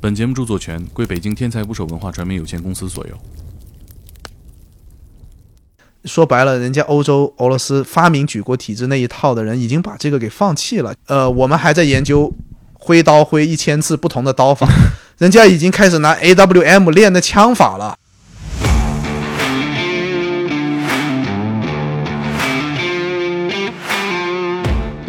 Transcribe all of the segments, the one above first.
本节目著作权归北京天才捕手文化传媒有限公司所有。说白了，人家欧洲俄罗斯发明举国体制那一套的人已经把这个给放弃了。呃，我们还在研究挥刀挥一千次不同的刀法，人家已经开始拿 AWM 练的枪法了。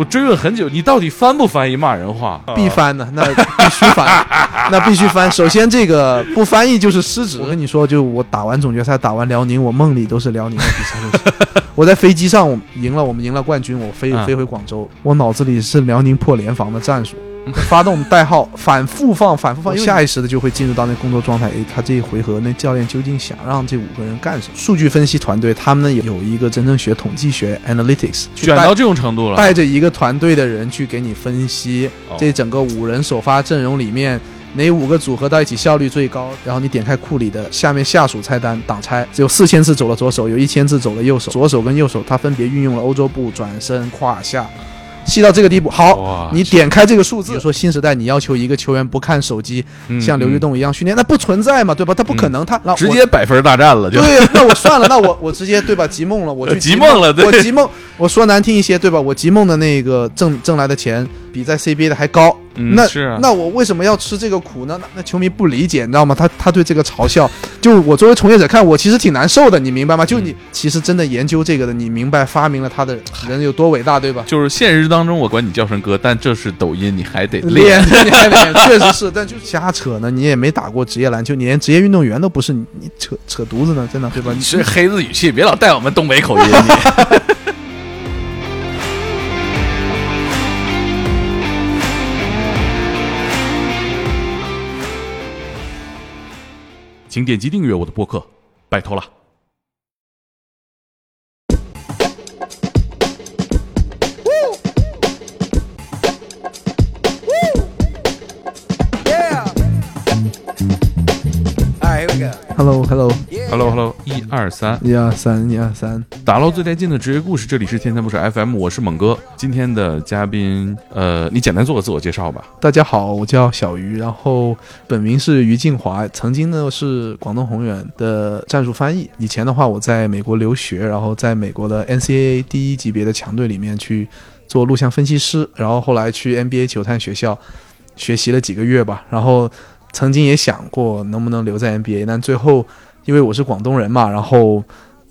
我追问很久，你到底翻不翻译骂人话？必翻的，那必须翻，那必须翻。首先，这个不翻译就是失职。我跟你说，就我打完总决赛，打完辽宁，我梦里都是辽宁的比赛。我在飞机上赢了，我们赢了冠军，我飞飞回广州，我脑子里是辽宁破联防的战术。发动代号，反复放，反复放，下意识的就会进入到那工作状态。诶，他这一回合，那教练究竟想让这五个人干什么？数据分析团队，他们呢有一个真正学统计学 （analytics），卷到这种程度了，带着一个团队的人去给你分析这整个五人首发阵容里面哪五个组合到一起效率最高。然后你点开库里的下面下属菜单，挡拆只有四千次走了左手，有一千次走了右手，左手跟右手它分别运用了欧洲步、转身、胯下。细到这个地步，好，你点开这个数字，比如说新时代，你要求一个球员不看手机，像刘玉栋一样训练，那不存在嘛，对吧？他不可能，他直接百分大战了，就对。那我算了，那我我直接对吧？集梦了，我去 集梦了，我集梦，我说难听一些，对吧？我吉梦的那个挣挣来的钱比在 CBA 的还高。那是那我为什么要吃这个苦呢？那那球迷不理解，你知道吗？他他对这个嘲笑，就我作为从业者看，我其实挺难受的，你明白吗？就你其实真的研究这个的，你明白发明了他的人有多伟大，对吧？就是现实当中我管你叫声哥，但这是抖音，你还得练，你还得练，确实是，但就瞎扯呢。你也没打过职业篮球，你连职业运动员都不是，你你扯扯犊子呢，真的，对吧？你是黑子语气，别老带我们东北口音，你。请点击订阅我的播客，拜托了。Hello，Hello，Hello，Hello，一二三，一二三，一二三，打捞最带劲的职业故事，这里是天才不是 FM，我是猛哥。今天的嘉宾，呃，你简单做个自我介绍吧。大家好，我叫小鱼，然后本名是于静华，曾经呢是广东宏远的战术翻译。以前的话，我在美国留学，然后在美国的 NCAA 第一级别的强队里面去做录像分析师，然后后来去 NBA 球探学校学习了几个月吧，然后。曾经也想过能不能留在 NBA，但最后因为我是广东人嘛，然后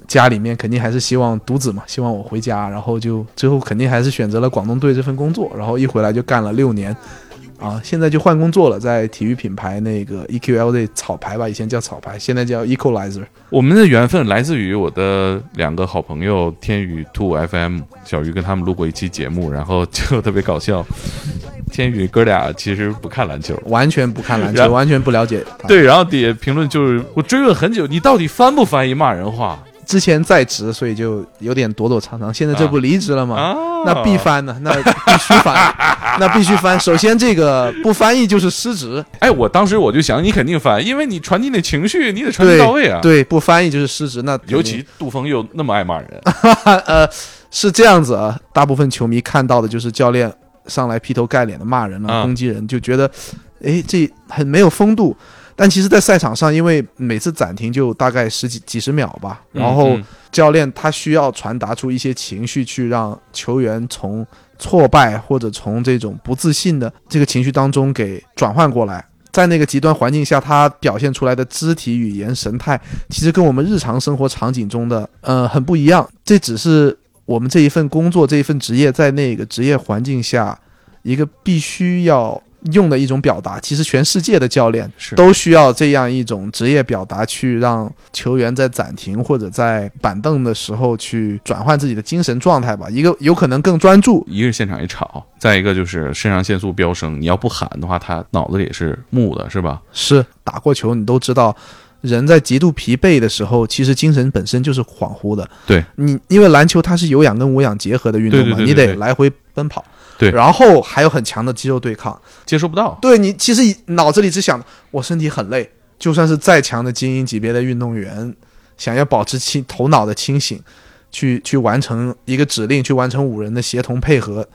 家里面肯定还是希望独子嘛，希望我回家，然后就最后肯定还是选择了广东队这份工作，然后一回来就干了六年。啊，现在就换工作了，在体育品牌那个 EQLZ 草牌吧，以前叫草牌，现在叫 Equalizer。我们的缘分来自于我的两个好朋友天宇 Two FM 小鱼跟他们录过一期节目，然后就特别搞笑。天宇哥俩其实不看篮球，完全不看篮球，完全不了解。对，然后底下评论就是我追问很久，你到底翻不翻译骂人话？之前在职，所以就有点躲躲藏藏。现在这不离职了吗？那必翻呢，那必须翻，那必须翻。首先，这个不翻译就是失职。哎，我当时我就想，你肯定翻，因为你传递那情绪，你得传递到位啊。对，不翻译就是失职。那尤其杜峰又那么爱骂人，呃，是这样子啊。大部分球迷看到的就是教练上来劈头盖脸的骂人了，攻击人，就觉得，哎，这很没有风度。但其实，在赛场上，因为每次暂停就大概十几几十秒吧，然后教练他需要传达出一些情绪，去让球员从挫败或者从这种不自信的这个情绪当中给转换过来。在那个极端环境下，他表现出来的肢体语言、神态，其实跟我们日常生活场景中的呃很不一样。这只是我们这一份工作、这一份职业在那个职业环境下一个必须要。用的一种表达，其实全世界的教练都需要这样一种职业表达，去让球员在暂停或者在板凳的时候去转换自己的精神状态吧。一个有可能更专注，一个是现场一吵，再一个就是肾上腺素飙升。你要不喊的话，他脑子里是木的，是吧？是打过球，你都知道，人在极度疲惫的时候，其实精神本身就是恍惚的。对你，因为篮球它是有氧跟无氧结合的运动嘛，你得来回奔跑。对，然后还有很强的肌肉对抗，接收不到。对你，其实脑子里只想我身体很累，就算是再强的精英级别的运动员，想要保持清头脑的清醒，去去完成一个指令，去完成五人的协同配合，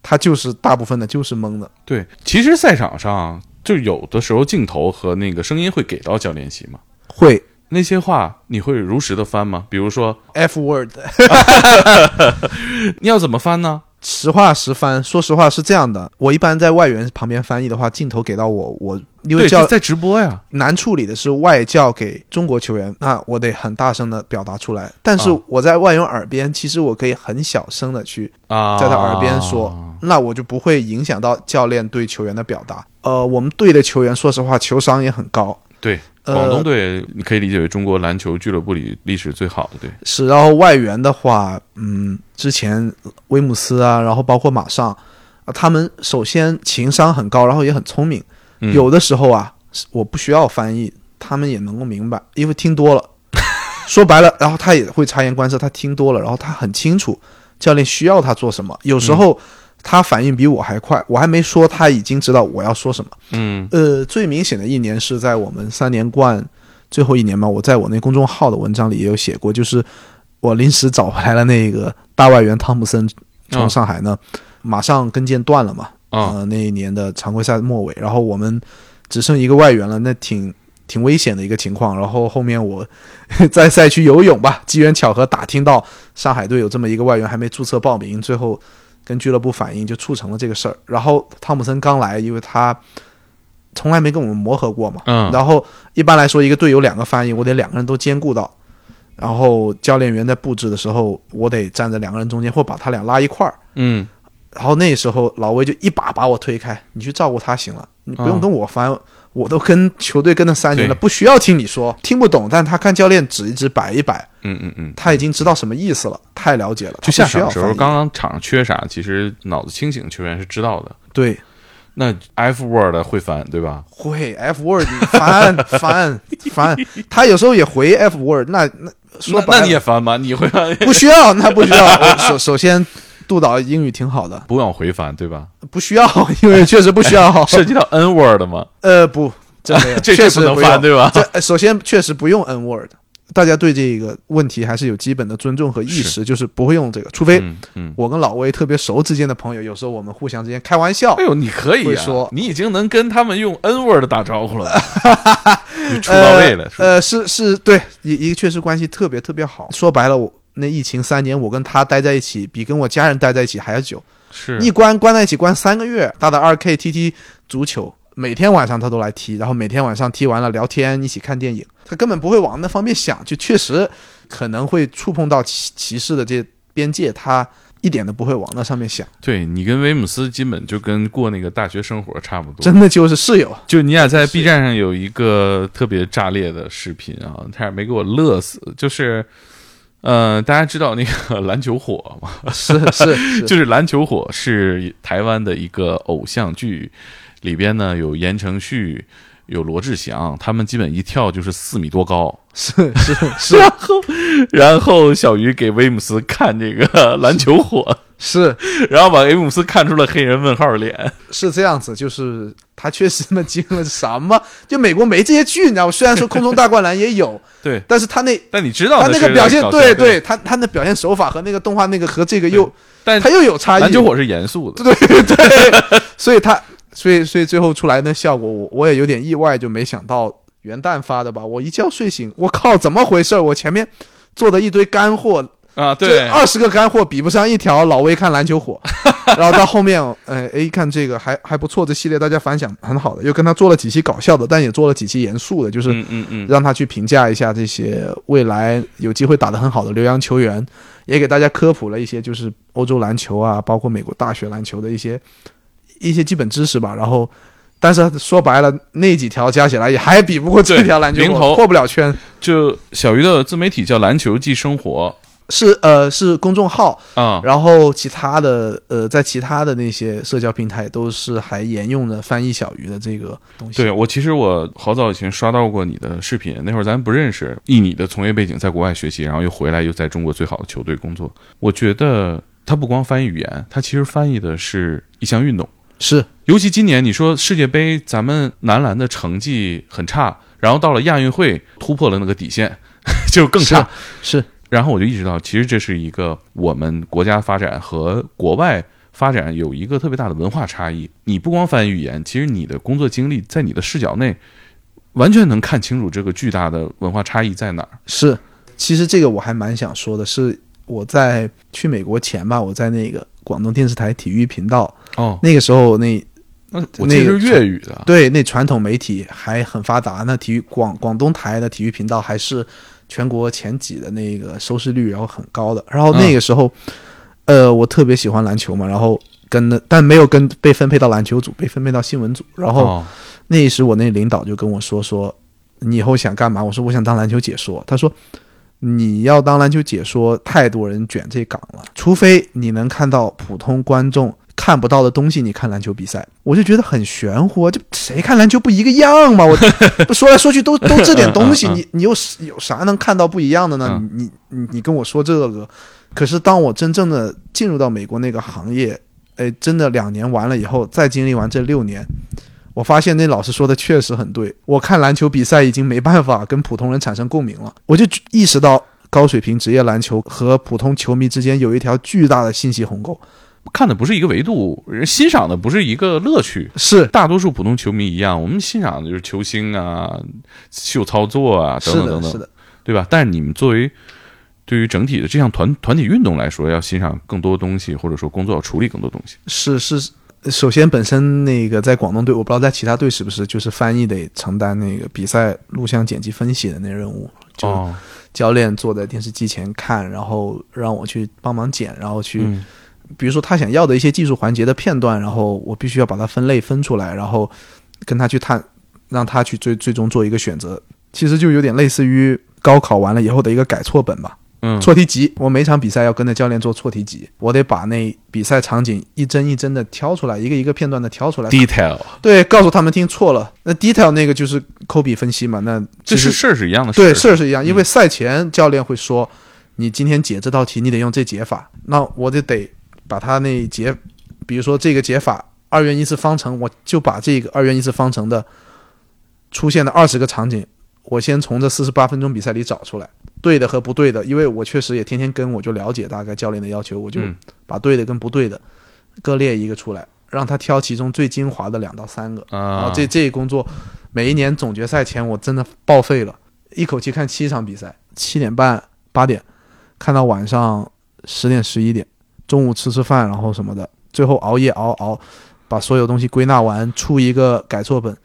他就是大部分的就是懵的。对，其实赛场上就有的时候镜头和那个声音会给到教练席吗？会那些话你会如实的翻吗？比如说 F word，你要怎么翻呢？实话实翻。说实话是这样的，我一般在外援旁边翻译的话，镜头给到我，我因为对，教在直播呀。难处理的是外教给中国球员，那我得很大声的表达出来。但是啊我在外援耳边，其实我可以很小声的去啊，在他耳边说，那我就不会影响到教练对球员的表达。呃，我们队的球员，说实话，球商也很高，对，呃广东队你可以理解为中国篮球俱乐部里历史最好的队。是。然后外援的话，嗯，之前威姆斯啊，然后包括马上，啊，他们首先情商很高，然后也很聪明。嗯有的时候啊，我不需要翻译，他们也能够明白，因为听多了。说白了，然后他也会察言观色，他听多了，然后他很清楚教练需要他做什么。有时候他反应比我还快，我还没说，他已经知道我要说什么。嗯呃，最明显的一年是在我们三连冠最后一年嘛，我在我那公众号的文章里也有写过，就是我临时找回来了那个大外援汤普森，从上海呢、马上跟腱断了嘛，啊呃，那一年的常规赛末尾，然后我们只剩一个外援了，那挺挺危险的一个情况。然后后面我 在赛区游泳吧，机缘巧合打听到上海队有这么一个外援还没注册报名，最后跟俱乐部反映就促成了这个事儿。然后汤普森刚来，因为他从来没跟我们磨合过嘛，嗯然后一般来说一个队有两个翻译，我得两个人都兼顾到。然后教练员在布置的时候，我得站在两个人中间，或把他俩拉一块儿。嗯然后那时候老魏就一把把我推开，你去照顾他行了，你不用嗯跟我翻，我都跟球队跟了三年了，不需要听你说，听不懂，但他看教练指一指摆一摆，嗯嗯嗯。他已经知道什么意思了，太了解了。就下他不需要场的时候，刚刚场上缺啥，其实脑子清醒的球员是知道的。对那 F word 会翻对吧？会 F word 你翻 翻翻，他有时候也回 F word，那那说那那白了你也翻吗？你会翻？不需要，那不需要。我首首先，杜导英语挺好的，不往回翻对吧？不需要，因为确实不需要。涉及到 N word 吗？呃，不，这没有，这确实不能翻对吧？首先确实不用 N word，大家对这个问题还是有基本的尊重和意识，就是不会用这个，除非。我跟老魏特别熟之间的朋友，有时候我们互相之间开玩笑哎。呦，你可以说你已经能跟他们用 N word 打招呼了，你出到位了，呃，是是，对，一一个确实关系特别特别好。说白了，我那疫情三年，我跟他待在一起，比跟我家人待在一起还要久。是一关关在一起关三个月，打打二 K 踢踢足球，每天晚上他都来踢，然后每天晚上踢完了聊天，一起看电影。他根本不会往那方面想，就确实可能会触碰到歧歧视的这些边界，他一点都不会往那上面想，对你跟威姆斯基本就跟过那个大学生活差不多。真的就是室友。就你俩在 B 站上有一个特别炸裂的视频啊，差点没给我乐死。就是，呃，大家知道那个 篮球火吗？是是是，就是篮球火是台湾的一个偶像剧，里边呢有言承旭，有罗志祥，他们基本一跳就是四米多高。是 是是然后，然后小鱼给威姆斯看这个篮球火，是然后把威姆斯看出了黑人问号脸。是这样子，就是他确实他妈经了什么？就美国没这些剧，你知道吗？虽然说空中大灌篮也有，对，但是他那但你知道他那个表现，对，对，他他那表现手法和那个动画那个和这个又但他又有差异。篮球火是严肃的。对对，所以他，所以所以最后出来的效果，我我也有点意外，就没想到元旦发的吧。我一觉睡醒，我靠，怎么回事？我前面做的一堆干货，啊，对，二十个干货比不上一条老魏看篮球火。然后到后面，哎，哎，一看这个还还不错，这系列大家反响很好的，又跟他做了几期搞笑的，但也做了几期严肃的，就是嗯嗯嗯，让他去评价一下这些未来有机会打得很好的留洋球员，也给大家科普了一些就是欧洲篮球啊，包括美国大学篮球的一些一些基本知识吧。然后，但是说白了，那几条加起来也还比不过这条篮球过不了圈。就小鱼的自媒体叫篮球即生活是呃是公众号，啊，然后其他的呃在其他的那些社交平台都是还沿用的翻译小鱼的这个东西。对我其实我好早以前刷到过你的视频，那会儿咱不认识，以你的从业背景在国外学习，然后又回来又在中国最好的球队工作，我觉得他不光翻译语言，他其实翻译的是一项运动。是尤其今年你说世界杯，咱们男篮的成绩很差，然后到了亚运会突破了那个底线，就更差。是然后我就意识到，其实这是一个我们国家发展和国外发展有一个特别大的文化差异。你不光翻译语言，其实你的工作经历在你的视角内，完全能看清楚这个巨大的文化差异在哪儿。是，其实这个我还蛮想说的，是我在去美国前吧，我在那个广东电视台体育频道，哦，那个时候那那我记得是粤语的，对那传统媒体还很发达，那体育广广东台的体育频道还是全国前几的那个收视率，然后很高的。然后那个时候，呃，我特别喜欢篮球嘛，然后跟那，但没有跟被分配到篮球组，被分配到新闻组。然后哦那时我那领导就跟我说说，你以后想干嘛？我说我想当篮球解说。他说你要当篮球解说，太多人卷这岗了，除非你能看到普通观众看不到的东西，你看篮球比赛，我就觉得很玄乎啊，就谁看篮球不一个样吗？我不 说来说去都都这点东西，你你有有啥能看到不一样的呢？嗯你你你跟我说这个，可是当我真正的进入到美国那个行业，哎，真的两年完了以后，再经历完这六年。我发现那老师说的确实很对，我看篮球比赛已经没办法跟普通人产生共鸣了，我就意识到高水平职业篮球和普通球迷之间有一条巨大的信息鸿沟。看的不是一个维度，人欣赏的不是一个乐趣。是大多数普通球迷一样，我们欣赏的就是球星啊、秀操作啊等，等等等，是的，对吧？但是你们作为对于整体的这项团团体运动来说，要欣赏更多东西，或者说工作要处理更多东西。是是。首先，本身那个在广东队，我不知道在其他队是不是，就是翻译得承担那个比赛录像剪辑分析的那任务，就哦，教练坐在电视机前看，然后让我去帮忙剪，然后去嗯。比如说他想要的一些技术环节的片段，然后我必须要把它分类分出来，然后跟他去探，让他去最最终做一个选择。其实就有点类似于高考完了以后的一个改错本吧，嗯，错题集。我每场比赛要跟着教练做错题集，我得把那比赛场景一帧一帧的挑出来，一个一个片段的挑出来，detail，对，告诉他们听错了。那 detail 那个就是抠笔分析嘛，那这是其实事儿是一样的事。对，事儿是一样，因为赛前教练会说，你今天解这道题，你得用这解法，那我就得把他那解，比如说这个解法二元一次方程，我就把这个二元一次方程的出现的二十个场景，我先从这四十八分钟比赛里找出来，对的和不对的，因为我确实也天天跟，我就了解大概教练的要求，我就嗯把对的跟不对的各列一个出来，让他挑其中最精华的两到三个。然啊后，这这一工作，每一年总决赛前我真的报废了，一口气看七场比赛，七点半、八点，看到晚上十点、十一点，中午吃吃饭，然后什么的，最后熬夜熬熬，把所有东西归纳完，出一个改错本。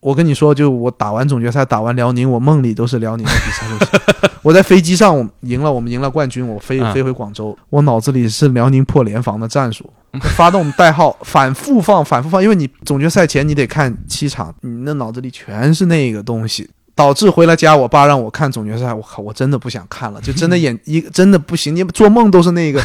我跟你说，就我打完总决赛，打完辽宁，我梦里都是辽宁的比赛路线。我在飞机上，我赢了，我们赢了冠军，我飞嗯飞回广州，我脑子里是辽宁破联防的战术，发动代号，反复放，反复放，因为你总决赛前你得看七场，你那脑子里全是那个东西，导致回了家，我爸让我看总决赛，我靠，我真的不想看了，就真的眼 一真的不行，你做梦都是那个。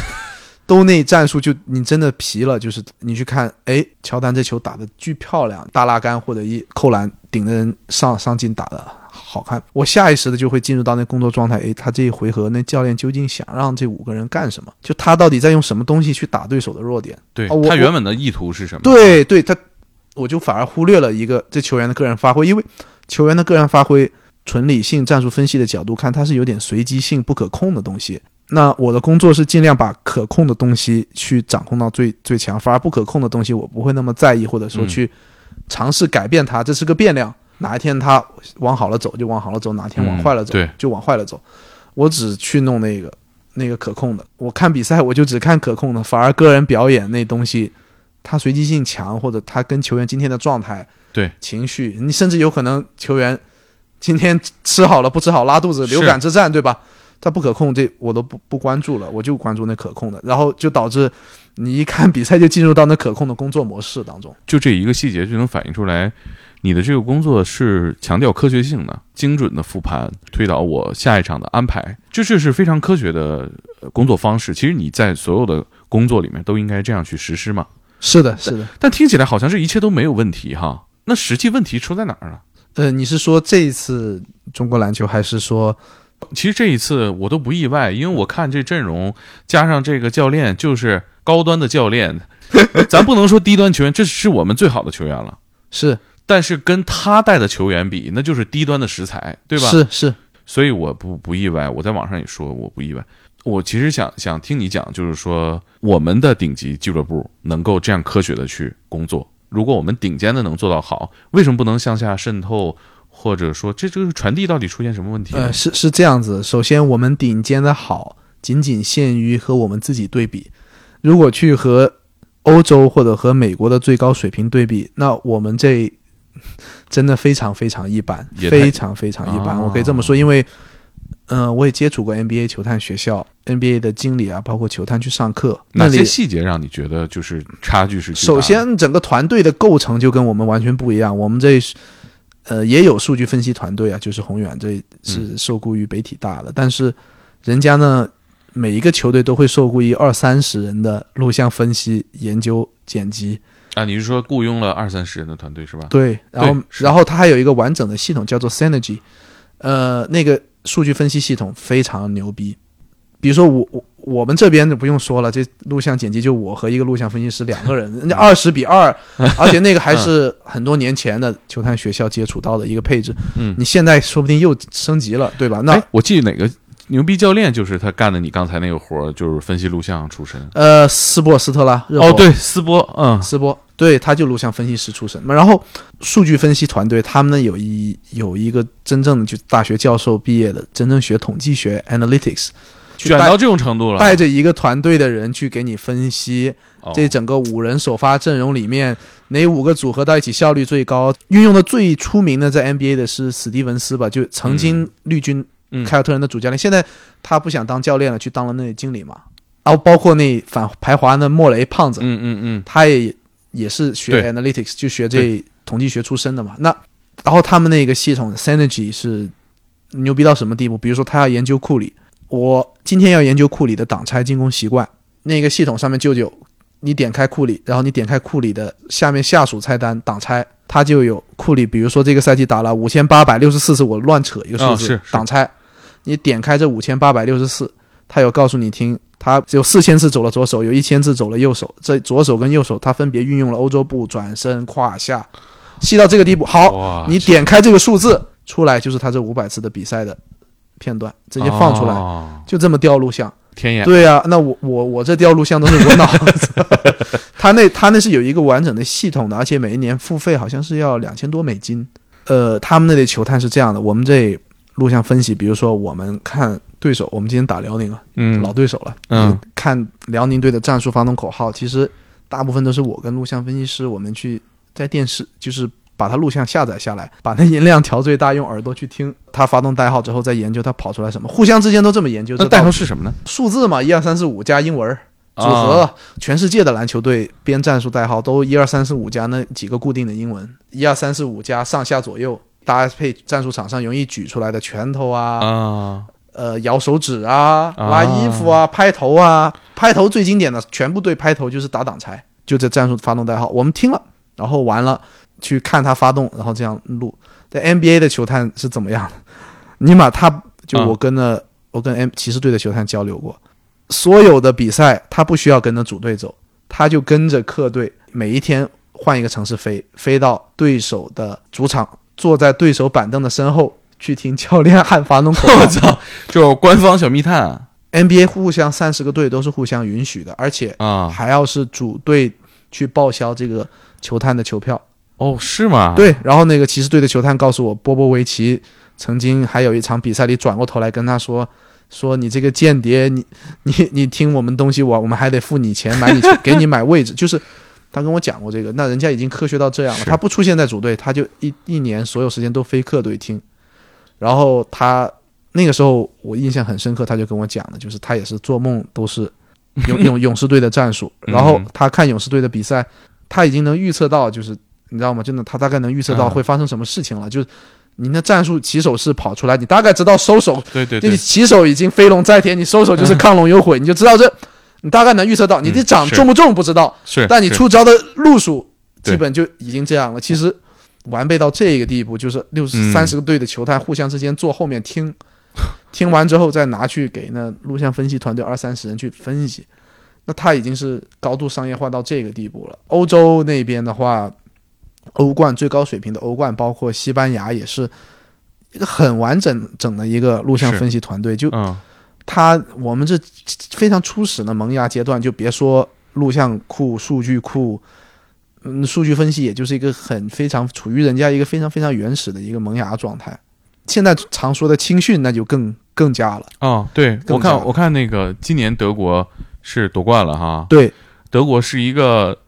都内战术就你真的皮了，就是你去看，哎，乔丹这球打的巨漂亮，大拉杆或者一扣篮顶着人上上进打的好看，我下意识的就会进入到那工作状态，哎，他这一回合那教练究竟想让这五个人干什么？就他到底在用什么东西去打对手的弱点？对哦他原本的意图是什么？对对，他我就反而忽略了一个这球员的个人发挥，因为球员的个人发挥，纯理性战术分析的角度看，它是有点随机性、不可控的东西。那我的工作是尽量把可控的东西去掌控到最最强，反而不可控的东西我不会那么在意，或者说嗯去尝试改变它，这是个变量。哪一天它往好了走就往好了走，哪天往嗯坏了走、对就往坏了走。我只去弄那个那个可控的。我看比赛我就只看可控的，反而个人表演那东西，它随机性强，或者它跟球员今天的状态、对情绪，你甚至有可能球员今天吃好了不吃好拉肚子，流感之战，对吧？他不可控，这我都不不关注了，我就关注那可控的，然后就导致你一看比赛就进入到那可控的工作模式当中。就这一个细节就能反映出来，你的这个工作是强调科学性的、精准的复盘，推导我下一场的安排，这这是非常科学的呃工作方式。其实你在所有的工作里面都应该这样去实施嘛。是的，是的。但听起来好像是一切都没有问题哈。那实际问题出在哪儿呢？呃，你是说这一次中国篮球，还是说其实这一次我都不意外，因为我看这阵容加上这个教练就是高端的教练，咱不能说低端球员，这是我们最好的球员了。是但是跟他带的球员比，那就是低端的食材，对吧？。是是，所以我不不意外，我在网上也说我不意外。我其实想想听你讲，就是说我们的顶级俱乐部能够这样科学的去工作，如果我们顶尖的能做到好，为什么不能向下渗透？或者说，这这个传递到底出现什么问题？呃，是是这样子。首先，我们顶尖的好，仅仅限于和我们自己对比。如果去和欧洲或者和美国的最高水平对比，那我们这 真的非常非常一般，非常非常一般。我可以这么说，因为，嗯，我也接触过 NBA 球探学校，NBA 的经理啊，包括球探去上课，哪些细节让你觉得就是差距是？首先，整个团队的构成就跟我们完全不一样。我们这。呃，也有数据分析团队啊，就是宏远，这是受雇于北体大的，但是人家呢，每一个球队都会受雇于二三十人的录像分析、研究、剪辑啊。你是说雇佣了二三十人的团队是吧？对，然后然后他还有一个完整的系统叫做 Synergy，呃，那个数据分析系统非常牛逼。比如说我我我们这边就不用说了，这录像剪辑就我和一个录像分析师两个人，人家二十比二，而且那个还是很多年前的球探学校接触到的一个配置。嗯，你现在说不定又升级了，对吧？那我记得哪个牛逼教练就是他干的，你刚才那个活儿就是分析录像出身。呃，斯波斯特拉。哦，对，斯波，嗯，斯波，对，他就录像分析师出身。然后数据分析团队，他们呢有一有一个真正的就大学教授毕业的，真正学统计学 （analytics）。卷到这种程度了，带着一个团队的人去给你分析这整个五人首发阵容里面哪五个组合到一起效率最高。运用的最出名的在 NBA 的是史蒂文斯吧，就曾经绿军凯尔特人的主教练，现在他不想当教练了，去当了那经理嘛。然后包括那反排华的莫雷胖子，嗯嗯嗯，他也也是学 analytics，就学这统计学出身的嘛。那然后他们那个系统 Synergy 是牛逼到什么地步？比如说他要研究库里。我今天要研究库里的挡拆进攻习惯，那个系统上面舅舅，你点开库里，然后你点开库里的下面下属菜单挡拆，它就有库里，比如说这个赛季打了五千八百六十四次，我乱扯一个数字，挡拆，你点开这五千八百六十四，它有告诉你听，它有四千次走了左手，有一千次走了右手，这左手跟右手它分别运用了欧洲步、转身、胯下，细到这个地步。好，你点开这个数字出来，就是他这五百次的比赛的。片段直接放出来，就这么调录像，天眼。对呀，那我我我这调录像都是我 脑子。他那他那是有一个完整的系统的，而且每一年付费好像是要两千多美金。呃，他们那里球探是这样的，我们这录像分析，比如说我们看对手，我们今天打辽宁了，嗯，老对手了，嗯，看辽宁队的战术发动口号，其实大部分都是我跟录像分析师，我们去在电视就是。把它录像下载下来，把那音量调最大，用耳朵去听。它发动代号之后，再研究它跑出来什么。互相之间都这么研究。那代号是什么呢？数字嘛，一二三四五加英文组合。全世界的篮球队编战术代号都一二三四五加那几个固定的英文，一二三四五加上下左右搭配战术场上容易举出来的拳头啊，呃，摇手指啊，拉衣服啊，拍头啊，拍头最经典的，全部队拍头就是打挡拆，就这战术发动代号。我们听了，然后完了。去看他发动，然后这样录。在 NBA 的球探是怎么样的？尼玛，他就我跟了我跟 M 骑士队的球探交流过，所有的比赛他不需要跟着主队走，他就跟着客队，每一天换一个城市飞，飞到对手的主场，坐在对手板凳的身后去听教练喊发动口号。我操，就官方小密探。NBA 互相三十个队都是互相允许的，而且啊还要是主队去报销这个球探的球票。哦，是吗？对，然后那个骑士队的球探告诉我，波波维奇曾经还有一场比赛里转过头来跟他说：“说你这个间谍，你 你你听我们东西，我我们还得付你钱买你给你买位置。”就是他跟我讲过这个，那人家已经科学到这样了，他不出现在主队，他就一一年所有时间都非客队听。然后他那个时候我印象很深刻，他就跟我讲了，就是他也是做梦都是勇勇 勇士队的战术，然后他看勇士队的比赛，他已经能预测到就是。你知道吗？真的，他大概能预测到会发生什么事情了。就是你的战术起手是跑出来，你大概知道收手。对对对，起手已经飞龙在天，你收手就是 亢龙有悔，你就知道这，你大概能预测到。你的掌重不重不知道，是，但你出招的路数基本就已经这样了。其实完备到这个地步，就是六十三十个队的球探互相之间坐后面听，听完之后再拿去给那录像分析团队二三十人去分析。那他已经是高度商业化到这个地步了。欧洲那边的话。欧冠最高水平的欧冠，包括西班牙，也是一个很完整整的一个录像分析团队。就他我们这非常初始的萌芽阶段，就别说录像库、数据库，嗯，数据分析，也就是一个很非常处于人家一个非常非常原始的一个萌芽状态。现在常说的青训，那就更更加了。哦，对我看我看那个今年德国是夺冠了哈，对，德国是一个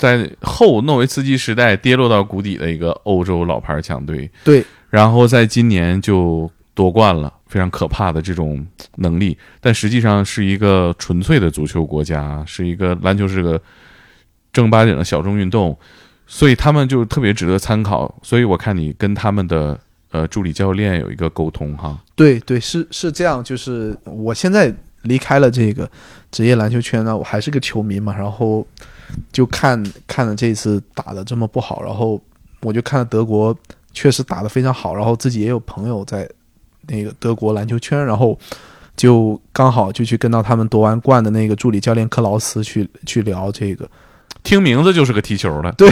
在后诺维茨基时代跌落到谷底的一个欧洲老牌强队，对，然后在今年就夺冠了，非常可怕的这种能力，但实际上是一个纯粹的足球国家，是一个篮球是个正儿八经的小众运动，所以他们就特别值得参考。所以我看你跟他们的呃助理教练有一个沟通哈，对对，是是这样，就是我现在离开了这个职业篮球圈呢，我还是个球迷嘛，然后就看看了这次打的这么不好，然后我就看了德国确实打得非常好，然后自己也有朋友在那个德国篮球圈，然后就刚好就去跟到他们夺完冠的那个助理教练克劳斯去去聊这个，听名字就是个踢球的，对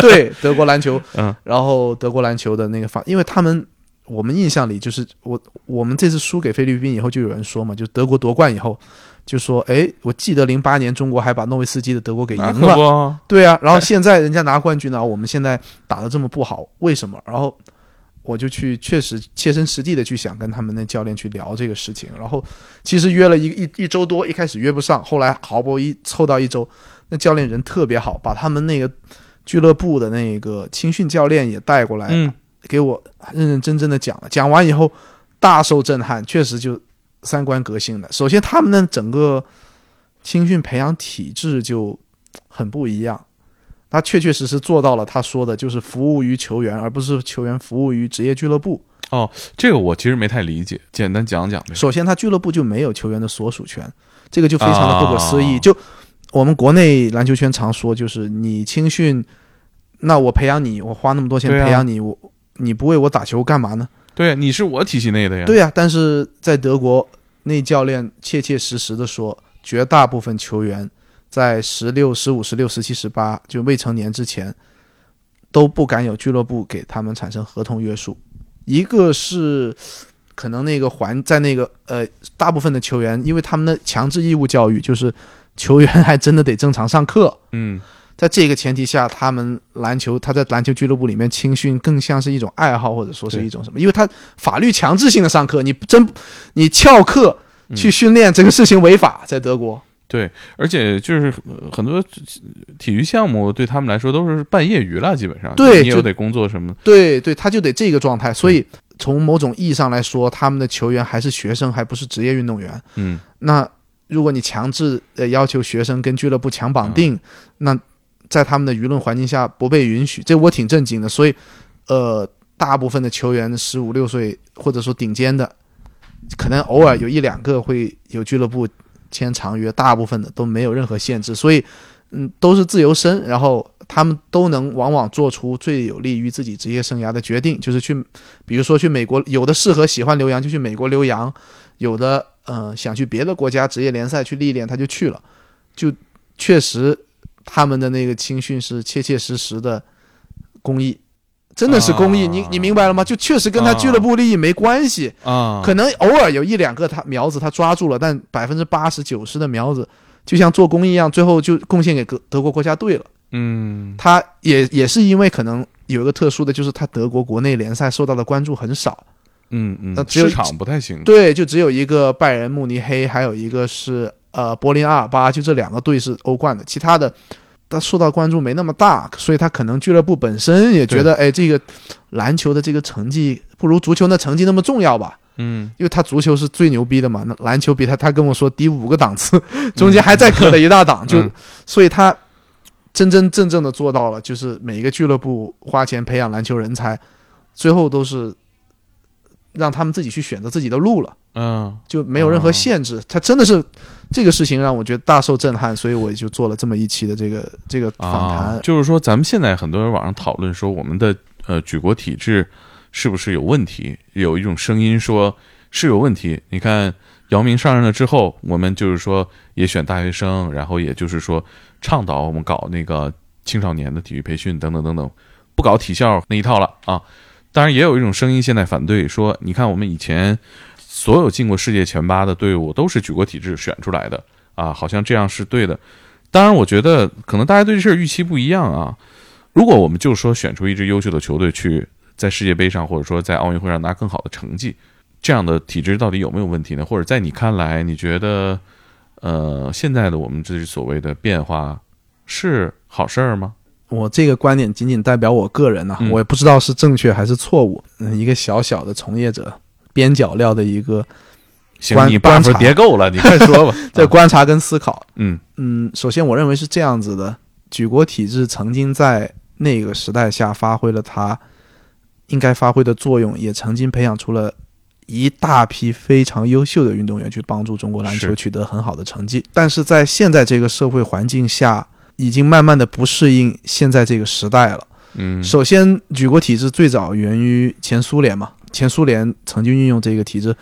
对，德国篮球，嗯，然后德国篮球的那个发，因为他们我们印象里就是我我们这次输给菲律宾以后，就有人说嘛，就德国夺冠以后就说，哎，我记得零八年中国还把诺维斯基的德国给赢了，对啊，然后现在人家拿冠军了，我们现在打得这么不好，为什么？然后我就去确实切身实地的去想跟他们那教练去聊这个事情，然后其实约了一一 一周多，一开始约不上，后来好不容易凑到一周，那教练人特别好，把他们那个俱乐部的那个青训教练也带过来，嗯，给我认认真真的讲了，讲完以后大受震撼，确实就三观革新了。首先，他们的整个青训培养体制就很不一样，他确确实实做到了他说的，就是服务于球员，而不是球员服务于职业俱乐部。哦这个我其实没太理解，简单讲讲呗。首先，他俱乐部就没有球员的所属权，这个就非常的不可思议。啊就我们国内篮球圈常说，就是你青训，那我培养你，我花那么多钱培养你，我你不为我打球干嘛呢？对，你是我体系内的呀。对呀、但是在德国，那教练切切实实的说，绝大部分球员在十六、十五、十六、十七、十八就未成年之前，都不敢有俱乐部给他们产生合同约束。一个是可能那个环在那个呃，大部分的球员，因为他们的强制义务教育就是球员还真的得正常上课，嗯，在这个前提下，他们篮球他在篮球俱乐部里面青训更像是一种爱好，或者说是一种什么？因为他法律强制性的上课，你真你翘课去训练、这个事情违法，在德国。对，而且就是呃很多体育项目对他们来说都是半业余了，基本上。对就你又得工作什么。对对，他就得这个状态。所以从某种意义上来说，他们的球员还是学生，还不是职业运动员。嗯，那如果你强制呃要求学生跟俱乐部强绑定，那在他们的舆论环境下不被允许，这我挺震惊的。所以，呃，大部分的球员十五六岁或者说顶尖的，可能偶尔有一两个会有俱乐部签长约，大部分的都没有任何限制，所以嗯都是自由身，然后他们都能往往做出最有利于自己职业生涯的决定，就是去，比如说去美国，有的适合喜欢留洋就去美国留洋，有的呃想去别的国家职业联赛去历练，他就去了，就确实他们的那个青训是切切实实的公益。真的是公益，啊你你明白了吗？就确实跟他俱乐部利益没关系，啊，可能偶尔有一两个他苗子他抓住了，但百分之八十九十的苗子就像做公益一样，最后就贡献给德德国国家队了。嗯他也也是因为可能有一个特殊的，就是他德国国内联赛受到的关注很少，嗯嗯那，只有市场不太行。对，就只有一个拜仁慕尼黑，还有一个是呃柏林阿尔巴，就这两个队是欧冠的，其他的他受到关注没那么大，所以他可能俱乐部本身也觉得，哎，这个篮球的这个成绩不如足球那成绩那么重要吧。嗯因为他足球是最牛逼的嘛，那篮球比他他跟我说低五个档次，中间还再隔了一大档，就嗯 所以他真真正正的做到了，就是每一个俱乐部花钱培养篮球人才，最后都是让他们自己去选择自己的路了，嗯就没有任何限制。他真的是这个事情让我觉得大受震撼，所以我就做了这么一期的这个这个访谈。就是说咱们现在很多人网上讨论说我们的呃举国体制是不是有问题？有一种声音说是有问题。你看姚明上任了之后，我们就是说也选大学生，然后也就是说倡导我们搞那个青少年的体育培训等等等等，不搞体校那一套了啊。当然，也有一种声音现在反对说，你看我们以前所有进过世界前八的队伍都是举国体制选出来的啊，好像这样是对的。当然，我觉得可能大家对这事儿预期不一样啊。如果我们就说选出一支优秀的球队去在世界杯上或者说在奥运会上拿更好的成绩，这样的体制到底有没有问题呢？或者在你看来，你觉得呃现在的我们这所谓的变化是好事儿吗？我这个观点仅仅代表我个人呐、嗯我也不知道是正确还是错误。嗯，一个小小的从业者边角料的一个行，观你观 buff 察叠够了，你快说吧。这观察跟思考。嗯嗯，首先我认为是这样子的：举国体制曾经在那个时代下发挥了它应该发挥的作用，也曾经培养出了一大批非常优秀的运动员，去帮助中国篮球取得很好的成绩。但是在现在这个社会环境下，已经慢慢的不适应现在这个时代了。嗯首先，举国体制最早源于前苏联嘛，前苏联曾经运用这个体制，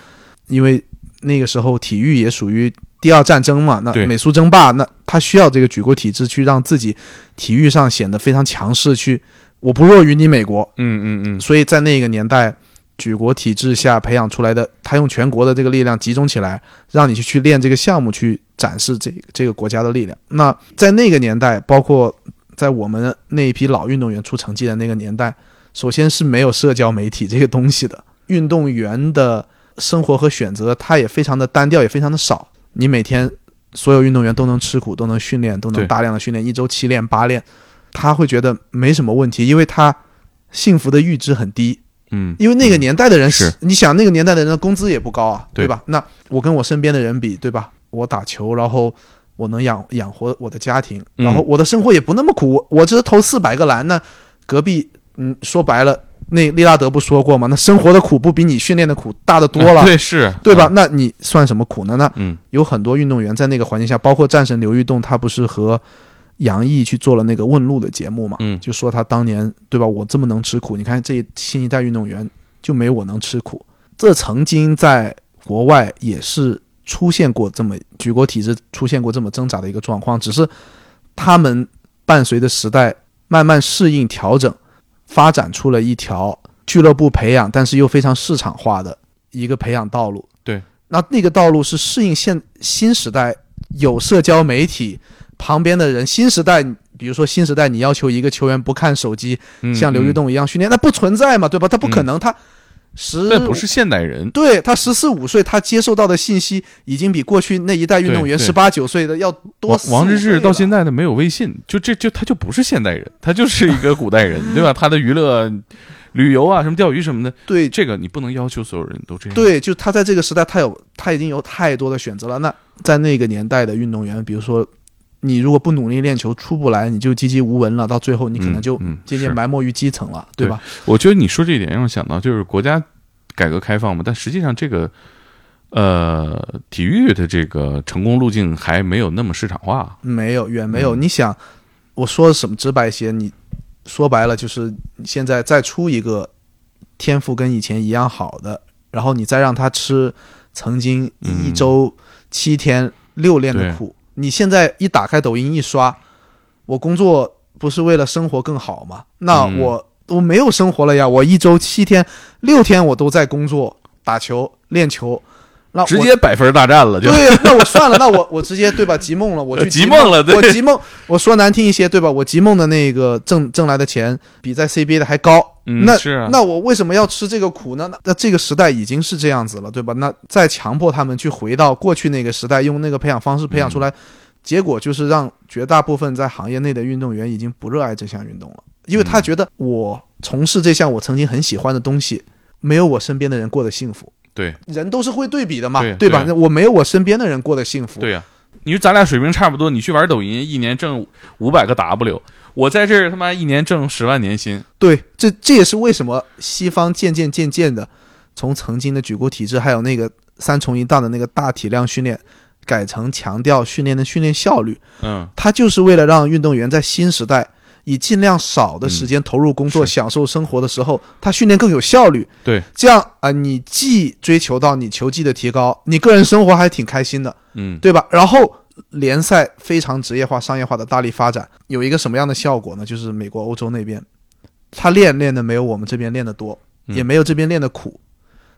因为那个时候体育也属于第二战争嘛，那美苏争霸，那他需要这个举国体制去让自己体育上显得非常强势，去我不弱于你美国，嗯嗯嗯，所以在那个年代，举国体制下培养出来的，他用全国的这个力量集中起来，让你去去练这个项目，去展示这个这个国家的力量。那在那个年代，包括在我们那一批老运动员出成绩的那个年代，首先是没有社交媒体这个东西的，运动员的生活和选择，它也非常的单调，也非常的少。你每天所有运动员都能吃苦，都能训练，都能大量的训练，一周七练八练，他会觉得没什么问题，因为他幸福的阈值很低。嗯因为那个年代的人，是你想那个年代的人的工资也不高啊，对对吧？那我跟我身边的人比，对吧？我打球，然后我能养养活我的家庭，嗯然后我的生活也不那么苦。我我只是投四百个篮，那隔壁，嗯，说白了，那利拉德不说过吗？那生活的苦不比你训练的苦大得多了，对是，对吧？？那你算什么苦呢？那嗯有很多运动员在那个环境下，包括战神刘玉栋，他不是和杨毅去做了那个问路的节目嘛？嗯就说他当年对吧？我这么能吃苦，你看这新一代运动员就没我能吃苦。这曾经在国外也是出现过这么举国体制出现过这么挣扎的一个状况，只是他们伴随着时代慢慢适应调整，发展出了一条俱乐部培养，但是又非常市场化的一个培养道路。对，那那个道路是适应现新时代有社交媒体旁边的人，新时代。比如说新时代，你要求一个球员不看手机，嗯像刘玉嗯栋一样训练，那不存在嘛，对吧？他不可能，他十那不是现代人，对他十四五岁，他接受到的信息已经比过去那一代运动员十八九岁的要多王治郅到现在在的没有微信，就这就他就不是现代人，他就是一个古代人，对吧？他的娱乐、旅游啊，什么钓鱼什么的，对这个你不能要求所有人都这样。，对，就他在这个时代，他有他已经有太多的选择了。那在那个年代的运动员，比如说你如果不努力练球出不来，你就籍籍无闻了，到最后你可能就渐渐埋没于基层了，对吧？我觉得你说这一点让我想到，就是国家改革开放嘛，但实际上这个呃体育的这个成功路径还没有那么市场化。没有，远没有。嗯你想，我说什么直白些，你说白了就是现在再出一个天赋跟以前一样好的，然后你再让他吃曾经一嗯周七天六练的对苦，你现在一打开抖音一刷，我工作不是为了生活更好吗？那嗯我、我没有生活了呀，我一周七天六天我都在工作、打球、练球，那我直接百分大战了，就对，那我算了，那我我直接对吧？集梦了，我去集梦梦了对我集梦，我说难听一些，对吧？我集梦的那个挣挣来的钱比在 CBA 的还高，那嗯是啊那我为什么要吃这个苦呢？那那这个时代已经是这样子了，对吧？那再强迫他们去回到过去那个时代，用那个培养方式培养出嗯来，结果就是让绝大部分在行业内的运动员已经不热爱这项运动了，因为他嗯觉得我从事这项我曾经很喜欢的东西，没有我身边的人过得幸福。对人都是会对比的嘛，对吧？对我没有我身边的人过得幸福，对呀、你说咱俩水平差不多，你去玩抖音，一年挣五百个 W，我在这儿他妈一年挣十万年薪。对，这这也是为什么西方渐渐渐渐的从曾经的举国体制，还有那个三重一档的那个大体量训练，改成强调训练的训练效率。嗯，它就是为了让运动员在新时代以尽量少的时间投入工作、嗯享受生活的时候，他训练更有效率。对，这样啊、你既追求到你球技的提高，你个人生活还挺开心的，嗯，对吧？然后联赛非常职业化、商业化的大力发展，有一个什么样的效果呢？就是美国、欧洲那边，他练练的没有我们这边练的多，嗯也没有这边练的苦，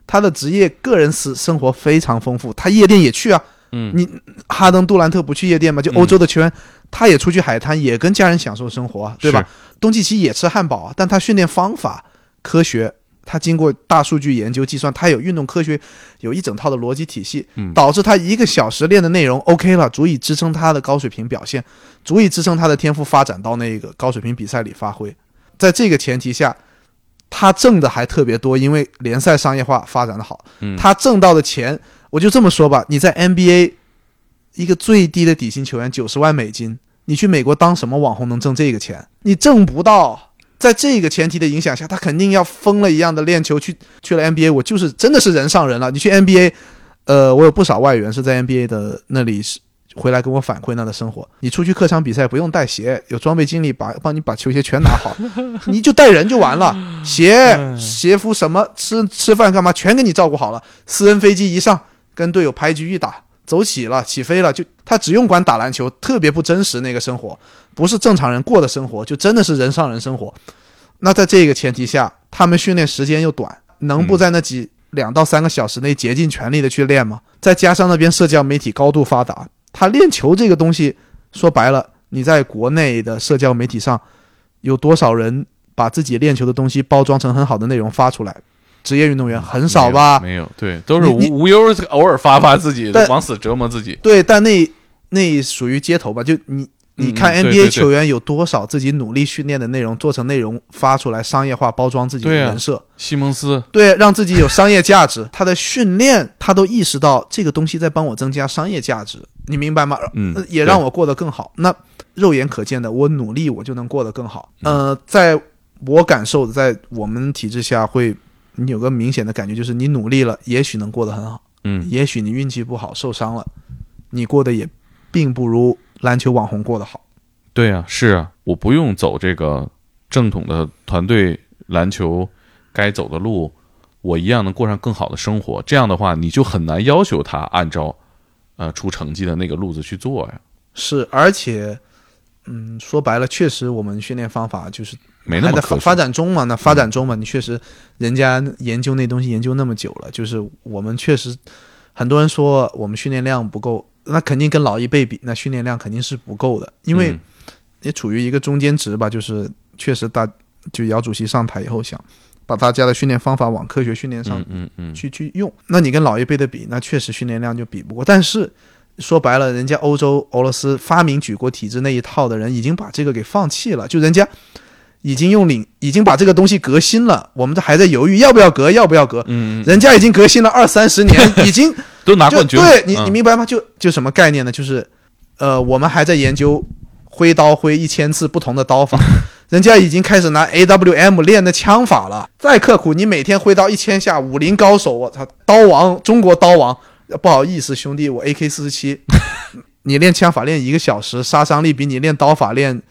他的职业个人私生活非常丰富，他夜店也去啊。嗯，你哈登杜兰特不去夜店吗？就欧洲的球员，他也出去海滩，也跟家人享受生活啊，对吧？东契奇也吃汉堡啊，但他训练方法科学，他经过大数据研究计算，他有运动科学，有一整套的逻辑体系，导致他一个小时练的内容 OK 了，足以支撑他的高水平表现，足以支撑他的天赋发展到那个高水平比赛里发挥。在这个前提下，他挣的还特别多，因为联赛商业化发展的好，他挣到的钱。我就这么说吧，你在 NBA 一个最低的底薪球员九十万美金，你去美国当什么网红能挣这个钱？你挣不到。在这个前提的影响下，他肯定要疯了一样的练球去去了 NBA。我就是真的是人上人了。你去 NBA，呃，我有不少外援是在 NBA 的那里是回来跟我反馈那的生活。你出去客场比赛不用带鞋，有装备经理把帮你把球鞋全拿好，你就带人就完了，鞋鞋服什么吃吃饭干嘛全给你照顾好了。私人飞机一上。跟队友拍局一打，走起了，起飞了，就他只用管打篮球，特别不真实那个生活，不是正常人过的生活，就真的是人上人生活。那在这个前提下，他们训练时间又短，能不在那几两到三个小时内竭尽全力的去练吗？再加上那边社交媒体高度发达，他练球这个东西，说白了，你在国内的社交媒体上，有多少人把自己练球的东西包装成很好的内容发出来？职业运动员很少吧？没有，对，都是无无忧，偶尔发发自己，往死折磨自己。对，但那那属于街头吧？就你你看 NBA 球员有多少自己努力训练的内容做成内容发出来，商业化包装自己的人设？西蒙斯对，让自己有商业价值。他的训练，他都意识到这个东西在帮我增加商业价值，你明白吗？嗯，也让我过得更好。那肉眼可见的，我努力我就能过得更好。呃，在我感受的，在我们体制下会。你有个明显的感觉，就是你努力了，也许能过得很好，嗯，也许你运气不好受伤了，你过得也并不如篮球网红过得好。对啊，是啊，我不用走这个正统的团队篮球该走的路，我一样能过上更好的生活。这样的话，你就很难要求他按照呃出成绩的那个路子去做呀。是，而且，嗯，说白了，确实我们训练方法就是。还在发发展中嘛？那发展中嘛，你确实，人家研究那东西研究那么久了，就是我们确实，很多人说我们训练量不够，那肯定跟老一辈比，那训练量肯定是不够的，因为也处于一个中间值吧。就是确实大，就姚主席上台以后想把大家的训练方法往科学训练上，嗯嗯，去去用。那你跟老一辈的比，那确实训练量就比不过。但是说白了，人家欧洲俄罗斯发明举国体制那一套的人，已经把这个给放弃了，就人家。已经用领，已经把这个东西革新了，我们这还在犹豫要不要革，要不要革？嗯，人家已经革新了二三十年，已经都拿冠军。对你，你明白吗？就就什么概念呢？就是，呃，我们还在研究挥刀挥一千次不同的刀法，人家已经开始拿 AWM 练的枪法了。再刻苦，你每天挥刀一千下，武林高手，我操，刀王，中国刀王。不好意思，兄弟，我 AK 四十七，你练枪法练一个小时，杀伤力比你练刀法练。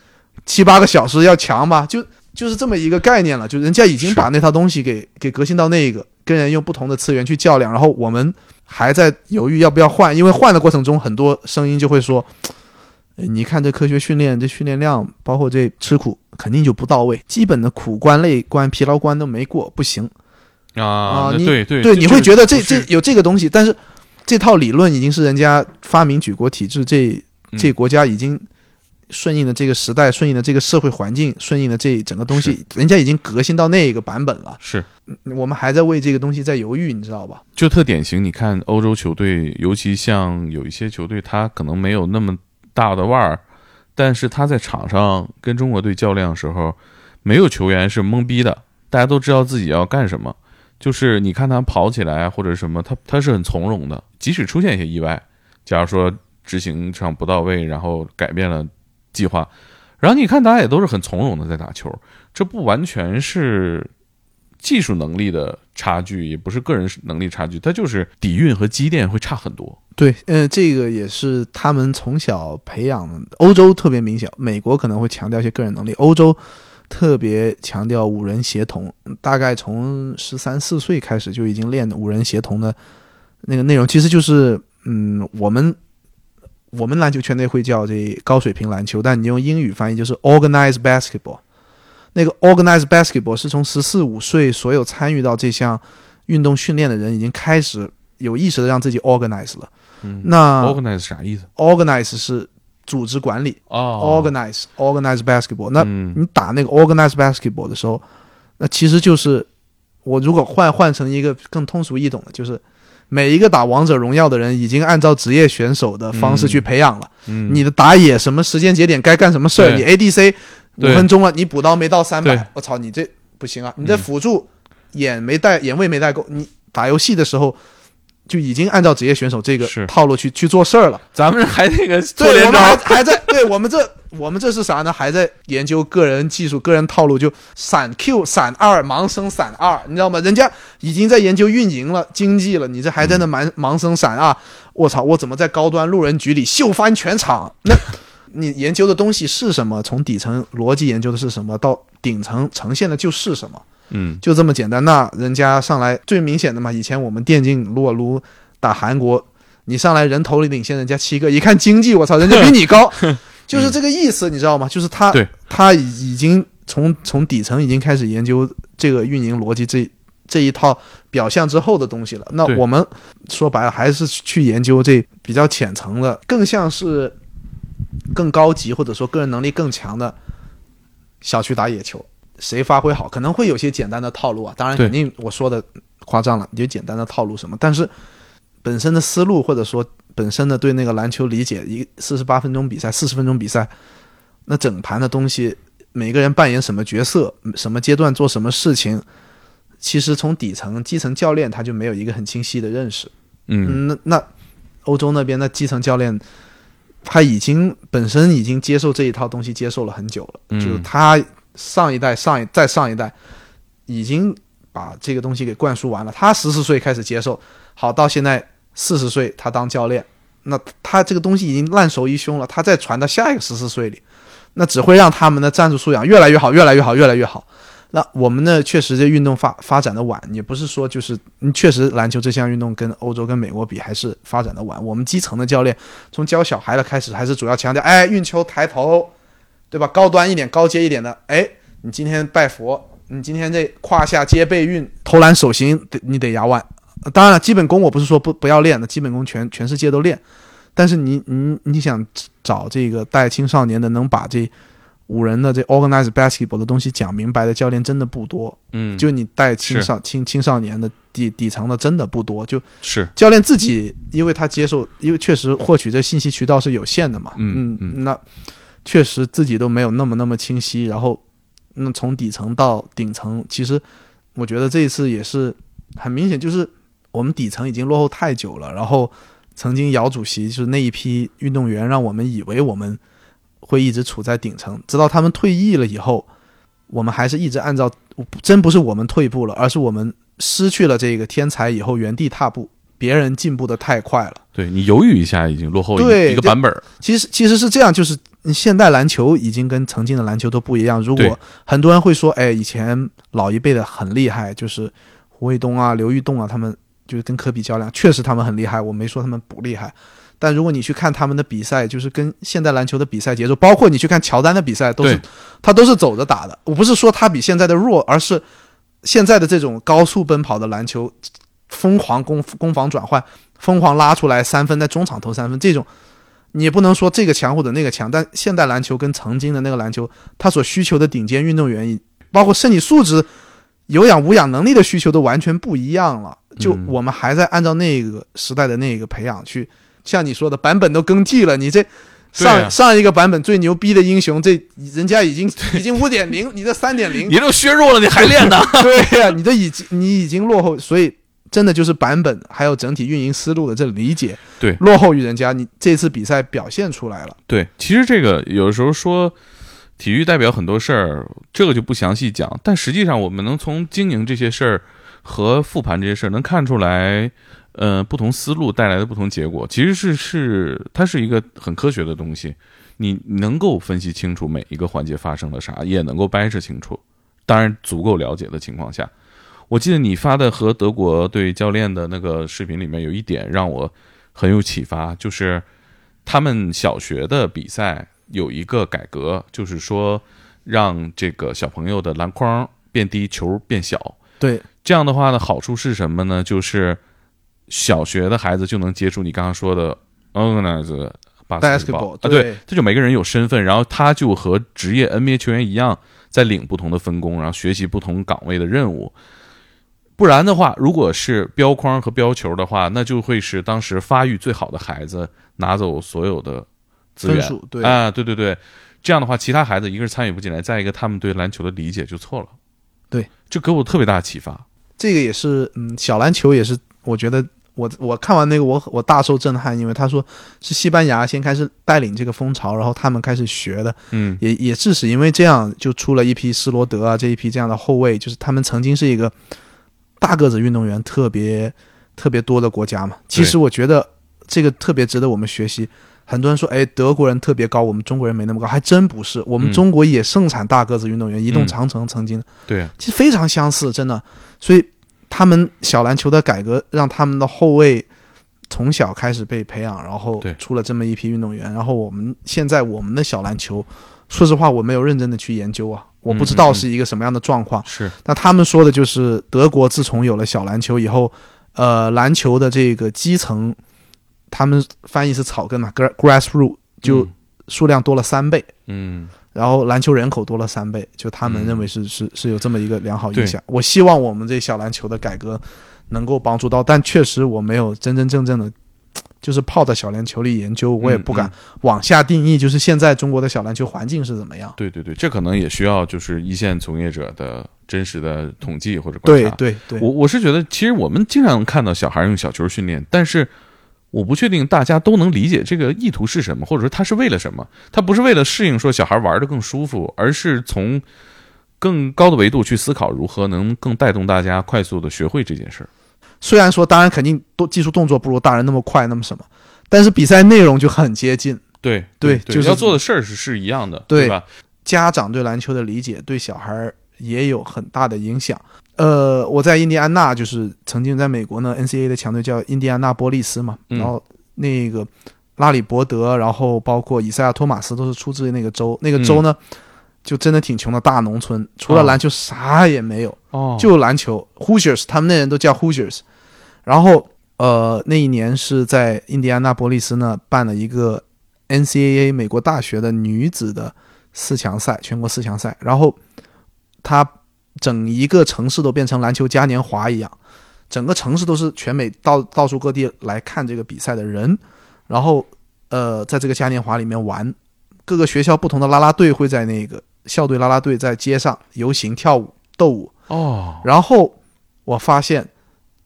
七八个小时要强吧，就就是这么一个概念了。就人家已经把那套东西给给革新到那个，跟人用不同的次元去较量，然后我们还在犹豫要不要换，因为换的过程中很多声音就会说，你看这科学训练，这训练量，包括这吃苦，肯定就不到位，基本的苦关、累关、疲劳关都没过，不行啊！对对对，你会觉得这这有这个东西，但是这套理论已经是人家发明举国体制，这这国家已经。顺应了这个时代，顺应了这个社会环境，顺应了这整个东西，人家已经革新到那个版本了。是，我们还在为这个东西在犹豫，你知道吧？就特典型，你看欧洲球队，尤其像有一些球队，他可能没有那么大的腕儿，但是他在场上跟中国队较量的时候，没有球员是懵逼的，大家都知道自己要干什么。就是你看他跑起来或者什么，他他是很从容的，即使出现一些意外，假如说执行上不到位，然后改变了。计划，然后你看，大家也都是很从容的在打球，这不完全是技术能力的差距，也不是个人能力差距，它就是底蕴和积淀会差很多。对，呃，这个也是他们从小培养的。欧洲特别明显，美国可能会强调一些个人能力，欧洲特别强调五人协同，大概从十三四岁开始就已经练五人协同的那个内容，其实就是，嗯，我们。我们篮球圈内会叫这高水平篮球，但你用英语翻译就是 organized basketball。那个 organized basketball 是从十四五岁所有参与到这项运动训练的人已经开始有意识的让自己 organize 了。嗯那 organize 啥意思？organize 是组织管理哦，organize organize basketball。那嗯你打那个 organize basketball 的时候，那其实就是我如果换换成一个更通俗易懂的，就是每一个打王者荣耀的人已经按照职业选手的方式去培养了。嗯你的打野什么时间节点该干什么事儿，你 ADC 五分钟了，你补刀没到三百，我操，你这不行啊！你的嗯辅助眼没带眼位没带够，你打游戏的时候。就已经按照职业选手这个套路去去做事儿了，咱们还那个我们还，还在，对我们这我们这是啥呢？还在研究个人技术、个人套路，就闪 Q、闪二、盲升闪二，你知道吗？人家已经在研究运营了、经济了，你这还在那盲盲升闪二，我操！我怎么在高端路人局里秀翻全场？那你研究的东西是什么？从底层逻辑研究的是什么，到顶层呈现的就是什么？嗯就这么简单。那人家上来最明显的嘛，以前我们电竞撸啊撸打韩国，你上来人头里领先人家七个，一看经济，我操，人家比你高，就是这个意思，你知道吗？就是他他已已经从从底层已经开始研究这个运营逻辑这。这一套表象之后的东西了，那我们说白了还是去研究这比较浅层的，更像是更高级或者说个人能力更强的小区打野球，谁发挥好，可能会有些简单的套路啊。当然，肯定我说的夸张了，有简单的套路什么，但是本身的思路或者说本身的对那个篮球理解，一四十八分钟比赛、四十分钟比赛，那整盘的东西，每个人扮演什么角色，什么阶段做什么事情，其实从底层基层教练他就没有一个很清晰的认识。嗯嗯，那那欧洲那边的基层教练，他已经本身已经接受这一套东西，接受了很久了。嗯就是他上一代、上一再上一代，已经把这个东西给灌输完了。他十四岁开始接受，好到现在四十岁，他当教练，那他这个东西已经烂熟于胸了。他再传到下一个十四岁里，那只会让他们的战术素养越来越好，越来越好，越来越好。那我们呢，确实这运动发发展的晚，也不是说就是，嗯确实篮球这项运动跟欧洲跟美国比还是发展的晚。我们基层的教练从教小孩的开始，还是主要强调，哎，运球抬头，对吧？高端一点、高阶一点的，哎，你今天拜佛，你今天这胯下接背运、投篮手型，得你得压腕。当然了，基本功我不是说不不要练的，基本功全全世界都练，但是你你你想找这个带青少年的，能把这五人的这 organized basketball 的东西讲明白的教练真的不多。嗯，就你带青少青青少年的底底层的真的不多，就是。教练自己，因为他接受，因为确实获取这信息渠道是有限的嘛，嗯嗯，那确实自己都没有那么那么清晰，然后那从底层到顶层，其实我觉得这一次也是很明显，就是我们底层已经落后太久了，然后曾经姚主席就是那一批运动员，让我们以为我们会一直处在顶层，直到他们退役了以后，我们还是一直按照，真不是我们退步了，而是我们失去了这个天才以后原地踏步，别人进步的太快了。对你犹豫一下，已经落后一个版本。其实其实是这样，就是现代篮球已经跟曾经的篮球都不一样。如果很多人会说，哎，以前老一辈的很厉害，就是胡卫东啊、刘玉栋啊，他们就是跟科比较量，确实他们很厉害，我没说他们不厉害。但如果你去看他们的比赛，就是跟现代篮球的比赛节奏，包括你去看乔丹的比赛，都是他都是走着打的。我不是说他比现在的弱，而是现在的这种高速奔跑的篮球，疯狂攻攻防转换，疯狂拉出来三分，在中场投三分，这种你也不能说这个强或者那个强。但现代篮球跟曾经的那个篮球，它所需求的顶尖运动员，包括身体素质、有氧无氧能力的需求都完全不一样了。就嗯我们还在按照那个时代的那个培养去，像你说的版本都更替了，你这。上、啊上一个版本最牛逼的英雄，这人家已经已经五点零，你这三点零，你都削弱了，你还练呢？对呀、你这已经你已经落后，所以真的就是版本还有整体运营思路的这理解，对落后于人家。你这次比赛表现出来了，对，其实这个有的时候说体育代表很多事儿，这个就不详细讲。但实际上，我们能从经营这些事儿和复盘这些事儿能看出来，呃，不同思路带来的不同结果，其实是是它是一个很科学的东西。你能够分析清楚每一个环节发生了啥，也能够掰扯清楚。当然，足够了解的情况下，我记得你发的和德国队教练的那个视频里面有一点让我很有启发，就是他们小学的比赛有一个改革，就是说让这个小朋友的篮筐变低，球变小，对，这样的话呢，好处是什么呢？就是小学的孩子就能接触你刚刚说的 organize basketball 啊，对，他就每个人有身份，然后他就和职业 NBA 球员一样，在领不同的分工，然后学习不同岗位的任务。不然的话，如果是标框和标球的话，那就会是当时发育最好的孩子拿走所有的资源。对啊，对对对，这样的话，其他孩子一个是参与不进来，再一个他们对篮球的理解就错了。对，就给我特别大的启发。这个也是，嗯，小篮球也是，我觉得我我看完那个，我我大受震撼，因为他说是西班牙先开始带领这个风潮，然后他们开始学的。嗯，也也致使因为这样，就出了一批施罗德啊这一批这样的后卫，就是他们曾经是一个。大个子运动员特别特别多的国家嘛，其实我觉得这个特别值得我们学习。很多人说，哎，德国人特别高，我们中国人没那么高，还真不是。我们中国也盛产大个子运动员，移动长城曾经对，其实非常相似，真的。所以他们小篮球的改革，让他们的后卫从小开始被培养，然后出了这么一批运动员。然后我们现在我们的小篮球，说实话，我没有认真的去研究啊。我不知道是一个什么样的状况。是，那他们说的就是德国自从有了小篮球以后，呃，篮球的这个基层，他们翻译是草根嘛，grassroot 就数量多了三倍。嗯，然后篮球人口多了三倍，就他们认为是是是有这么一个良好影响。我希望我们这小篮球的改革能够帮助到，但确实我没有真真正正的。就是泡在小篮球里研究，我也不敢往下定义。就是现在中国的小篮球环境是怎么样？对对对，这可能也需要就是一线从业者的真实的统计或者观察。对对对，我我是觉得，其实我们经常能看到小孩用小球训练，但是我不确定大家都能理解这个意图是什么，或者说他是为了什么？他不是为了适应说小孩玩的更舒服，而是从更高的维度去思考如何能更带动大家快速的学会这件事儿。虽然说，当然肯定都技术动作不如大人那么快，那么什么，但是比赛内容就很接近。对对，就是要做的事儿是是一样的，对吧？家长对篮球的理解，对小孩也有很大的影响。呃，我在印第安纳，就是曾经在美国呢，NCAA 的强队叫印第安纳波利斯嘛，然后那个拉里伯德，然后包括以赛亚托马斯都是出自那个州，那个州呢。就真的挺穷的大农村，除了篮球啥也没有，哦，就篮球。Hoosiers，他们那人都叫 Hoosiers。然后，呃，那一年是在印第安纳波利斯呢办了一个 NCAA 美国大学的女子的四强赛，全国四强赛。然后，他整一个城市都变成篮球嘉年华一样，整个城市都是全美到到处各地来看这个比赛的人。然后，呃，在这个嘉年华里面玩，各个学校不同的啦啦队会在那个。校队啦啦队在街上游行、跳舞、斗舞哦。然后我发现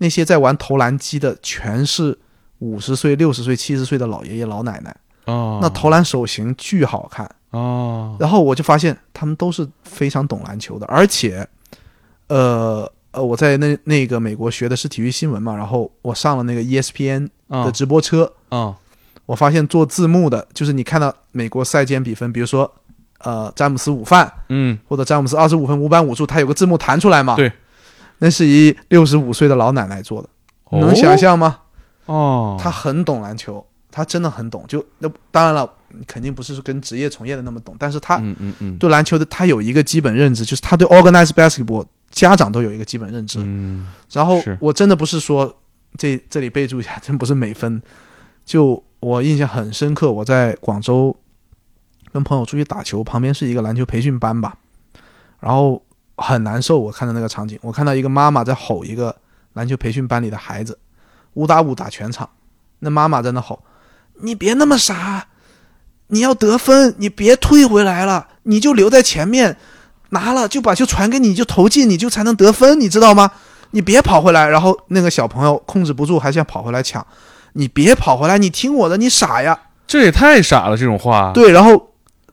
那些在玩投篮机的全是五十岁、六十岁、七十岁的老爷爷老奶奶哦。那投篮手型巨好看哦。然后我就发现他们都是非常懂篮球的，而且，呃呃，我在那那个美国学的是体育新闻嘛，然后我上了那个 ESPN 的直播车啊，我发现做字幕的，就是你看到美国赛间比分，比如说。呃，詹姆斯午饭，嗯，或者詹姆斯二十五分五板五助，他有个字幕弹出来嘛？对，那是一六十五岁的老奶奶做的，能想象吗？哦，她很懂篮球，她真的很懂。就那当然了，肯定不是跟职业从业的那么懂，但是她，嗯嗯嗯，对篮球的她有一个基本认知，就是她对 organized basketball 家长都有一个基本认知。嗯，然后我真的不是说这这里备注一下，真不是美分。就我印象很深刻，我在广州。跟朋友出去打球，旁边是一个篮球培训班吧，然后很难受。我看到那个场景，我看到一个妈妈在吼一个篮球培训班里的孩子，五打五打全场。那妈妈在那吼：“你别那么傻，你要得分，你别退回来了，你就留在前面，拿了就把球传给你，就投进，你就才能得分，你知道吗？你别跑回来。”然后那个小朋友控制不住，还想跑回来抢。你别跑回来，你听我的，你傻呀！这也太傻了，这种话。对，然后。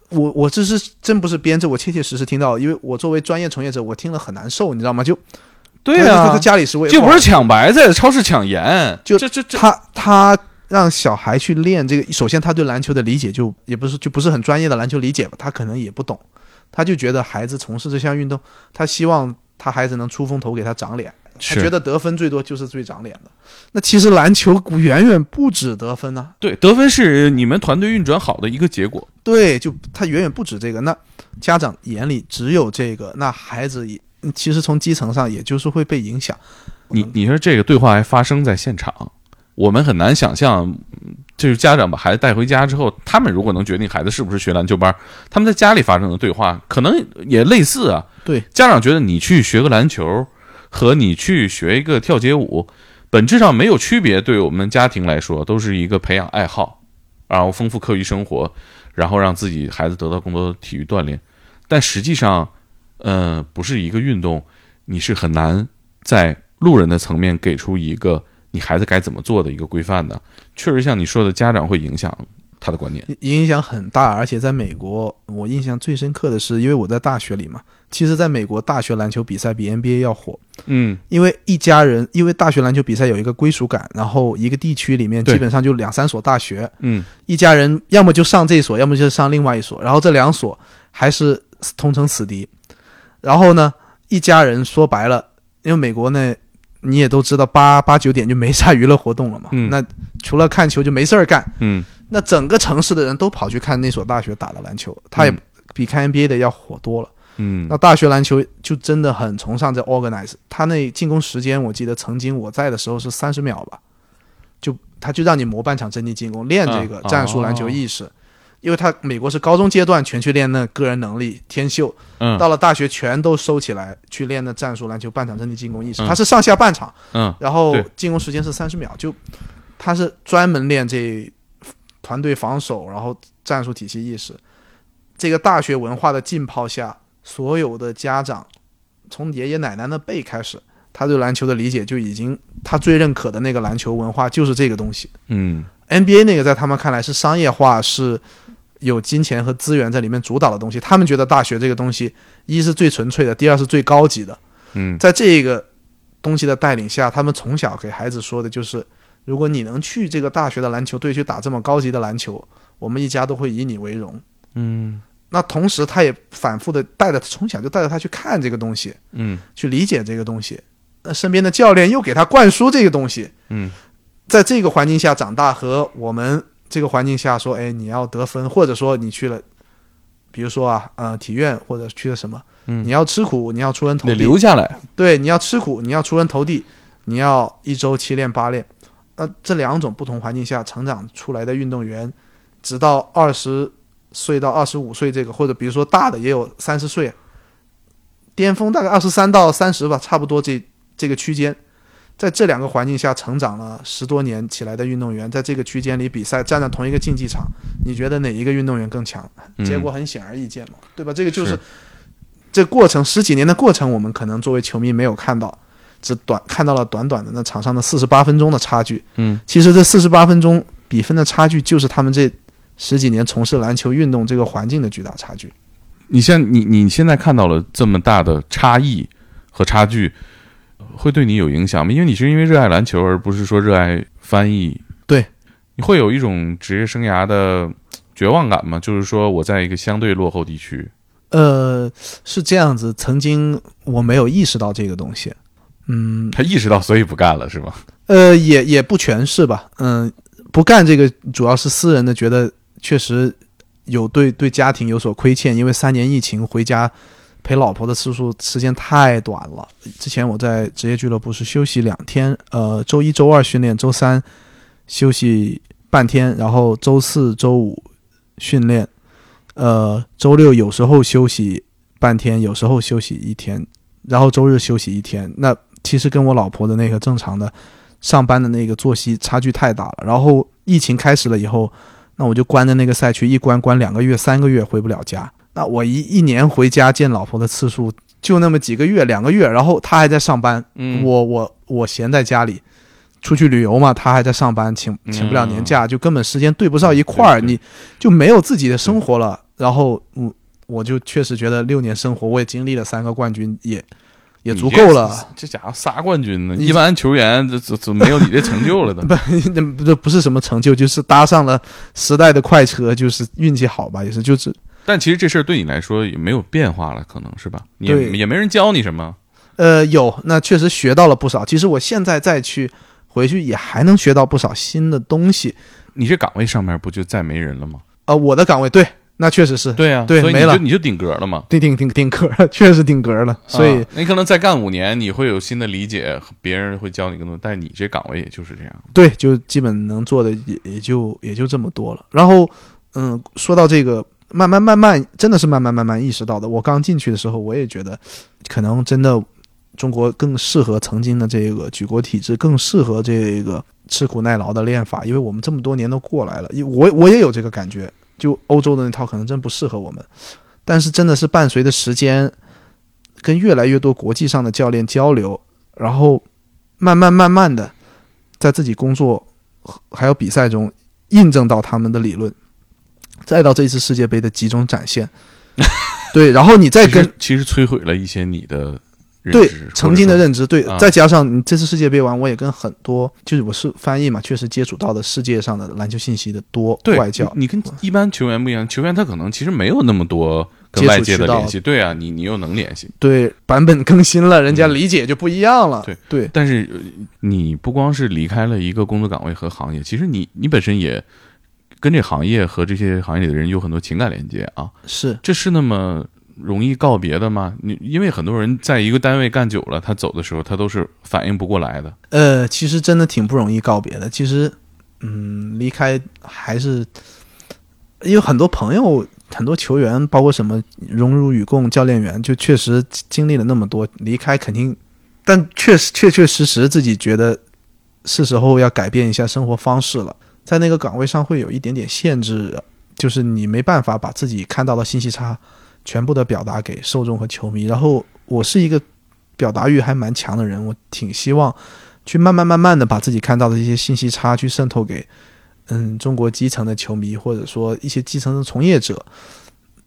我我这是真不是编制，我切切实实听到，因为我作为专业从业者，我听了很难受，你知道吗？就，对啊，家里是为就不是抢白菜，超市抢盐，就这这这，他他让小孩去练这个，首先他对篮球的理解就也不是就不是很专业的篮球理解吧，他可能也不懂，他就觉得孩子从事这项运动，他希望他孩子能出风头，给他长脸。他觉得得分最多就是最长脸的，那其实篮球远远不止得分呢。对，得分是你们团队运转好的一个结果。对，就他远远不止这个。那家长眼里只有这个，那孩子也其实从基层上也就是会被影响。你你说这个对话还发生在现场，我们很难想象，嗯就是家长把孩子带回家之后，他们如果能决定孩子是不是学篮球班，他们在家里发生的对话可能也类似啊。对，家长觉得你去学个篮球和你去学一个跳街舞，本质上没有区别。对我们家庭来说，都是一个培养爱好，然后丰富课余生活，然后让自己孩子得到更多的体育锻炼。但实际上，呃，不是一个运动，你是很难在路人的层面给出一个你孩子该怎么做的一个规范的。确实，像你说的，家长会影响他的观念。影响很大，而且在美国，我印象最深刻的是，因为我在大学里嘛，其实在美国大学篮球比赛比 NBA 要火，嗯。因为一家人，因为大学篮球比赛有一个归属感，然后一个地区里面基本上就两三所大学，嗯。一家人要么就上这所，要么就上另外一所，然后这两所还是同城死敌。然后呢，一家人说白了，因为美国呢，你也都知道，八八九点就没啥娱乐活动了嘛，嗯。那除了看球就没事儿干，嗯那整个城市的人都跑去看那所大学打的篮球，他也嗯比看 NBA 的要火多了。嗯那大学篮球就真的很崇尚这 organize，他那进攻时间我记得曾经我在的时候是三十秒吧，就他就让你磨半场阵地进攻，练这个啊战术篮球意识。因为他美国是高中阶段全去练那个人能力天秀，嗯到了大学全都收起来去练那战术篮球半场阵地进攻意识。嗯他是上下半场，嗯然后进攻时间是三十秒，就他是专门练这团队防守，然后战术体系意识。这个大学文化的浸泡下，所有的家长从爷爷奶奶那辈开始，他对篮球的理解就已经，他最认可的那个篮球文化就是这个东西。嗯 NBA 那个在他们看来是商业化，是有金钱和资源在里面主导的东西。他们觉得大学这个东西，一是最纯粹的，第二是最高级的。嗯在这个东西的带领下，他们从小给孩子说的就是：如果你能去这个大学的篮球队去打这么高级的篮球，我们一家都会以你为荣。嗯那同时，他也反复的带着从小就带着他去看这个东西，嗯去理解这个东西。那身边的教练又给他灌输这个东西，嗯在这个环境下长大，和我们这个环境下说，哎，你要得分，或者说你去了，比如说啊，呃，体院或者去了什么，嗯你要吃苦，你要出人头得地，留下来。对，你要吃苦，你要出人头地，你要一周七练八练。那这两种不同环境下成长出来的运动员，直到二十岁到二十五岁这个，或者比如说大的也有三十岁，巅峰大概二十三到三十吧，差不多这这个区间，在这两个环境下成长了十多年起来的运动员，在这个区间里比赛，站在同一个竞技场，你觉得哪一个运动员更强？嗯结果很显而易见嘛，对吧？这个就是是这过程十几年的过程，我们可能作为球迷没有看到，只短看到了短短的那场上的四十八分钟的差距。嗯其实这四十八分钟比分的差距，就是他们这十几年从事篮球运动这个环境的巨大差距。你现你你现在看到了这么大的差异和差距，会对你有影响吗？因为你是因为热爱篮球，而不是说热爱翻译。对，你会有一种职业生涯的绝望感吗？就是说我在一个相对落后地区，呃，是这样子，曾经我没有意识到这个东西。嗯，他意识到，所以不干了，是吗？呃，也也不全是吧。嗯，不干这个主要是私人的，觉得确实有对对家庭有所亏欠，因为三年疫情回家陪老婆的次数时间太短了。之前我在职业俱乐部是休息两天，呃，周一周二训练，周三休息半天，然后周四周五训练，呃，周六有时候休息半天，有时候休息一天，然后周日休息一天。那其实跟我老婆的那个正常的上班的那个作息差距太大了。然后疫情开始了以后，那我就关在那个赛区，一关关两个月、三个月回不了家。那我一一年回家见老婆的次数就那么几个月、两个月，然后她还在上班，嗯我我我闲在家里。出去旅游嘛，她还在上班，请请不了年假，就根本时间对不上一块儿，你就没有自己的生活了。然后，嗯，我就确实觉得六年生活，我也经历了三个冠军，也也足够了。这家伙仨冠军呢？一般球员这这这没有你这成就了的。不，这不是什么成就，就是搭上了时代的快车，就是运气好吧，也是就是但其实这事儿对你来说也没有变化了，可能是吧？也也没人教你什么。呃有，那确实学到了不少。其实我现在再去回去，也还能学到不少新的东西。你这岗位上面不就再没人了吗？呃，我的岗位对那确实是对啊、对没了所以你就你就顶格了嘛。对顶顶顶格了，确实顶格了。所以啊你可能再干五年，你会有新的理解，别人会教你更多，但是你这岗位也就是这样。对，就基本能做的也也就也就这么多了。然后，嗯，说到这个，慢慢慢慢，真的是慢慢慢慢意识到的。我刚进去的时候，我也觉得，可能真的中国更适合曾经的这个举国体制，更适合这个吃苦耐劳的练法，因为我们这么多年都过来了。我我也有这个感觉，就欧洲的那套可能真不适合我们，但是真的是伴随着时间，跟越来越多国际上的教练交流，然后慢慢慢慢的。在自己工作还有比赛中印证到他们的理论，再到这次世界杯的集中展现，对，然后你再跟其实摧毁了一些你的认对曾经的认知，对啊，再加上你这次世界杯完，我也跟很多就是我是翻译嘛，确实接触到的世界上的篮球信息的多对外教，你你跟一般球员不一样，球员他可能其实没有那么多跟外界的联系，对啊，你你又能联系，对版本更新了，人家理解就不一样了，对对。但是呃你不光是离开了一个工作岗位和行业，其实你你本身也跟这行业和这些行业里的人有很多情感连接啊，是。这是那么容易告别的吗？你因为很多人在一个单位干久了，他走的时候他都是反应不过来的。呃，其实真的挺不容易告别的。其实，嗯，离开还是因为很多朋友、很多球员，包括什么荣辱与共教练员，就确实经历了那么多，离开肯定，但确实确确实实自己觉得是时候要改变一下生活方式了。在那个岗位上会有一点点限制，就是你没办法把自己看到的信息差全部的表达给受众和球迷。然后我是一个表达欲还蛮强的人，我挺希望去慢慢慢慢的把自己看到的一些信息差去渗透给嗯中国基层的球迷，或者说一些基层的从业者。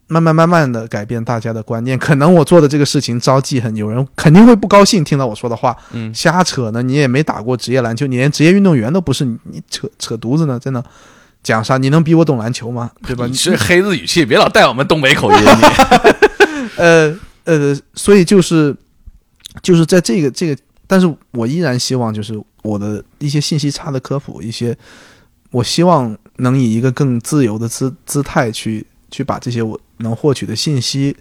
慢慢慢慢的改变大家的观念，可能我做的这个事情招记恨，有人肯定会不高兴，听到我说的话，嗯，瞎扯呢，你也没打过职业篮球，你连职业运动员都不是，你你扯扯犊子呢，真的。讲啥？你能比我懂篮球吗？对吧？你是黑子语气，别老带我们东北口音。你 呃呃，所以就是就是在这个这个，但是我依然希望就是我的一些信息差的科普，一些我希望能以一个更自由的姿姿态去去把这些我能获取的信息。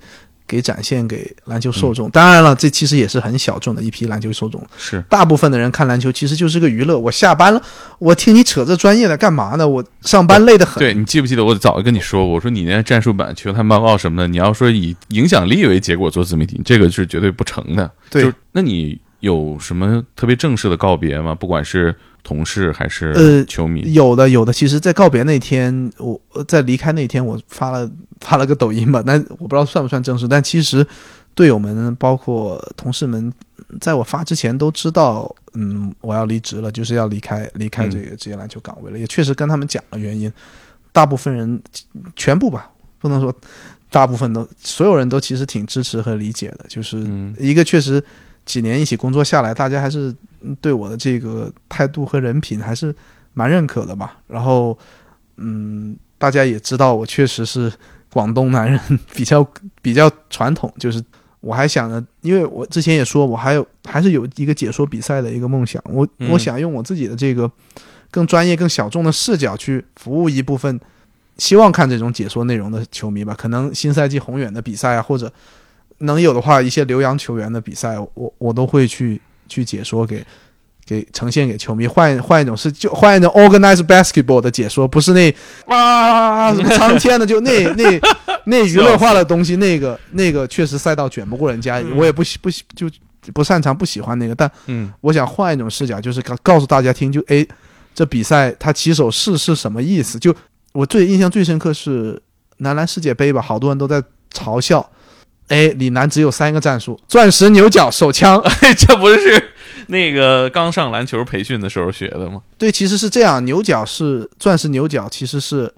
给展现给篮球受众，当然了，这其实也是很小众的一批篮球受众。是大部分的人看篮球其实就是个娱乐。我下班了，我听你扯这专业的干嘛呢？我上班累得很。对你记不记得我早就跟你说过，我说你那战术版、球探报告什么的，你要说以影响力为结果做自媒体，这个是绝对不成的。对就那你有什么特别正式的告别吗？不管是同事还是呃球迷，有的有的，其实，在告别那天，我呃在离开那天，我发了发了个抖音吧，但我不知道算不算正式。但其实队友们，包括同事们，在我发之前都知道，嗯，我要离职了，就是要离开离开这个职业篮球岗位了。也确实跟他们讲了原因，大部分人全部吧，不能说大部分都，所有人都其实挺支持和理解的。就是嗯一个确实几年一起工作下来，大家还是嗯对我的这个态度和人品还是蛮认可的吧。然后，嗯，大家也知道我确实是广东男人，比较比较传统。就是我还想着，因为我之前也说，我还有还是有一个解说比赛的一个梦想。我、嗯我想用我自己的这个更专业、更小众的视角去服务一部分希望看这种解说内容的球迷吧。可能新赛季宏远的比赛啊，或者能有的话，一些留洋球员的比赛，我我都会去去解说给给呈现给球迷，换换一种是就换一种 organized basketball 的解说，不是那啊什么苍天的，就那那 那娱乐化的东西，那个那个确实赛道卷不过人家，我也不喜不喜就不擅长不喜欢那个，但嗯。我想换一种视角，就是告告诉大家听，就诶，这比赛他起手式是什么意思？就我最印象最深刻是男篮世界杯吧，好多人都在嘲笑，哎，李楠只有三个战术：钻石、牛角、手枪。这不是那个刚上篮球培训的时候学的吗？对，其实是这样，牛角是钻石牛角，其实是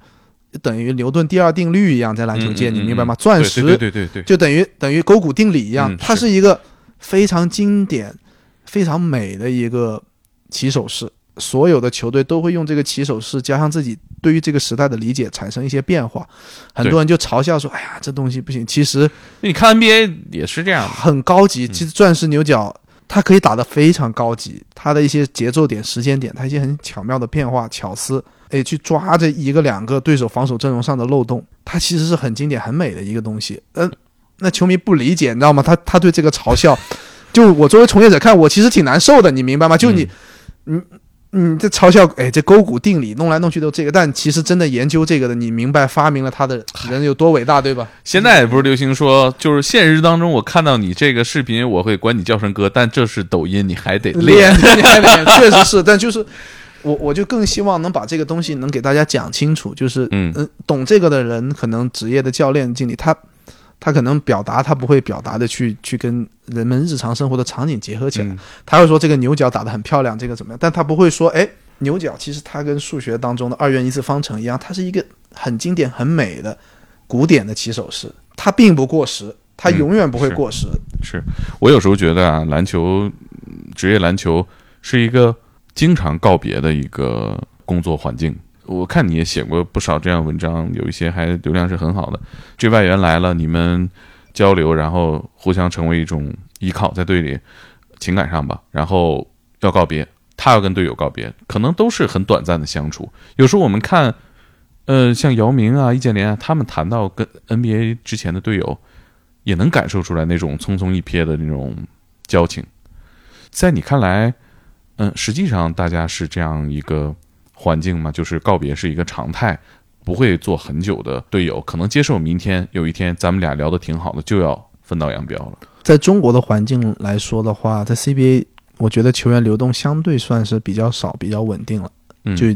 等于牛顿第二定律一样，在篮球界，你明白吗？嗯钻石对对对对对，就等于等于勾股定理一样，嗯它是一个非常经典、非常美的一个起手式。所有的球队都会用这个起手式，加上自己对于这个时代的理解，产生一些变化。很多人就嘲笑说：“哎呀，这东西不行。”其实你看 NBA 也是这样。很高级。其实钻石牛角他可以打得非常高级，他的一些节奏点、时间点，他一些很巧妙的变化、巧思，哎，去抓这一个两个对手防守阵容上的漏洞，他其实是很经典、很美的一个东西。嗯，那球迷不理解，你知道吗？他他对这个嘲笑，就我作为从业者看，我其实挺难受的，你明白吗？就你，嗯。嗯，这嘲笑，哎，这勾股定理弄来弄去都这个，但其实真的研究这个的，你明白发明了它的人有多伟大，对吧？现在也不是流行说，就是现实当中我看到你这个视频，我会管你叫声哥，但这是抖音，你还得练，你还 练，确实是，但就是我，我就更希望能把这个东西能给大家讲清楚，就是嗯嗯，懂这个的人，可能职业的教练、经理，他。他可能表达，他不会表达的去去跟人们日常生活的场景结合起来。他会说这个牛角打得很漂亮，这个怎么样？但他不会说，哎，牛角其实它跟数学当中的二元一次方程一样，它是一个很经典、很美的古典的起手式，它并不过时，它永远不会过时。是我有时候觉得啊，篮球，职业篮球是一个经常告别的一个工作环境。我看你也写过不少这样文章，有一些还流量是很好的。这外援来了，你们交流，然后互相成为一种依靠，在队里情感上吧。然后要告别，他要跟队友告别，可能都是很短暂的相处。有时候我们看，呃，像姚明啊、易建联啊，他们谈到跟 NBA 之前的队友，也能感受出来那种匆匆一瞥的那种交情。在你看来，嗯，实际上大家是这样一个。环境嘛，就是告别是一个常态，不会做很久的队友，可能接受明天有一天咱们俩聊得挺好的，就要分道扬镳了。在中国的环境来说的话，在 CBA，我觉得球员流动相对算是比较少、比较稳定了，就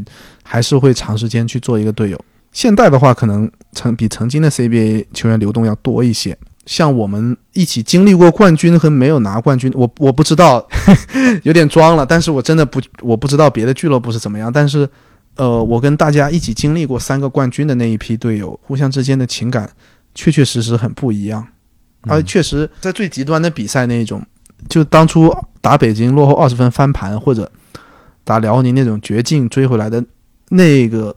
还是会长时间去做一个队友。现代的话，可能曾比曾经的 CBA 球员流动要多一些。像我们一起经历过冠军和没有拿冠军，我我不知道，有点装了。但是我真的不，我不知道别的俱乐部是怎么样。但是，呃，我跟大家一起经历过三个冠军的那一批队友，互相之间的情感确确实实很不一样。而确实，在最极端的比赛那一种，就当初打北京落后二十分翻盘，或者打辽宁那种绝境追回来的那个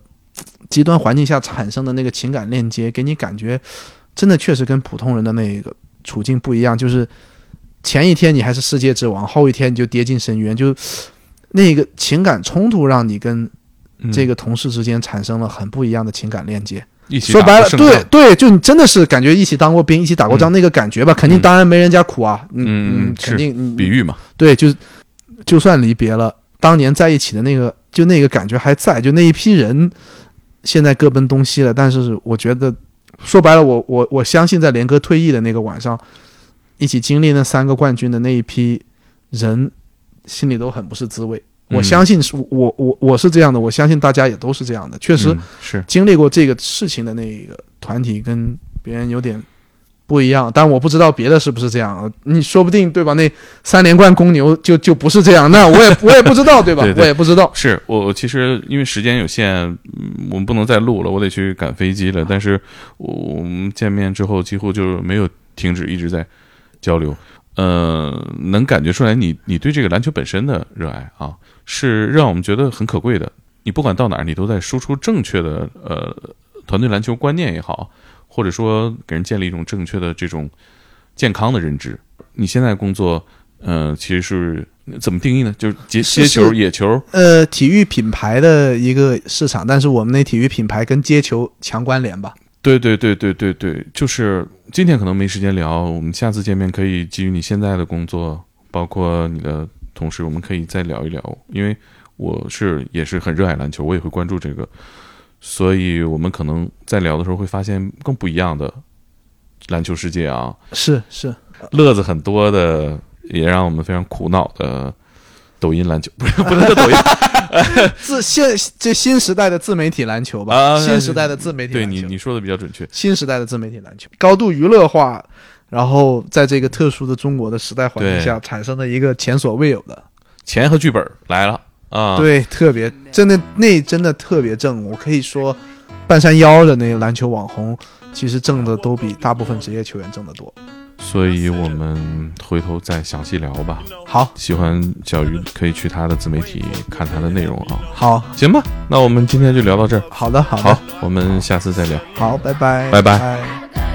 极端环境下产生的那个情感链接，给你感觉。真的确实跟普通人的那个处境不一样，就是前一天你还是世界之王，后一天你就跌进深渊，就 那个情感冲突让你跟这个同事之间产生了很不一样的情感链接。说白了，对对，就你真的是感觉一起当过兵，一起打过仗那个感觉吧，肯定当然没人家苦啊。嗯嗯，肯定比喻嘛。对，就就算离别了，当年在一起的那个，就那个感觉还在，就那一批人现在各奔东西了，但是我觉得。说白了，我我我相信，在连哥退役的那个晚上，一起经历那三个冠军的那一批人，心里都很不是滋味。我相信是我我我是这样的，我相信大家也都是这样的。确实是经历过这个事情的那个团体，跟别人有点。不一样，但我不知道别的是不是这样。你说不定对吧？那三连冠公牛就就不是这样。那我也我也不知道对吧？我也不知道。是我其实因为时间有限，我们不能再录了，我得去赶飞机了。但是我们见面之后几乎就没有停止，一直在交流。呃，能感觉出来你你对这个篮球本身的热爱啊，是让我们觉得很可贵的。你不管到哪儿，你都在输出正确的呃团队篮球观念也好。或者说给人建立一种正确的这种健康的认知。你现在工作，呃，其实是怎么定义呢？就是接接球、野球。呃，体育品牌的一个市场，但是我们那体育品牌跟接球强关联吧？对对对对对对，就是今天可能没时间聊，我们下次见面可以基于你现在的工作，包括你的同事，我们可以再聊一聊。因为我是也是很热爱篮球，我也会关注这个。所以我们可能在聊的时候会发现更不一样的篮球世界啊，是是，乐子很多的，也让我们非常苦恼的抖音篮球，不是不能叫抖音，自现这新时代的自媒体篮球吧，新时代的自媒体，对你你说的比较准确，新时代的自媒体篮球，高度娱乐化，然后在这个特殊的中国的时代环境下产生的一个前所未有的。钱和剧本来了。啊，对，特别真的那真的特别正，我可以说，半山腰的那个篮球网红，其实挣的都比大部分职业球员挣得多。所以我们回头再详细聊吧。好，喜欢小鱼可以去他的自媒体看他的内容啊。好，行吧，那我们今天就聊到这儿。好的，好的，好，我们下次再聊。好，拜拜，拜拜。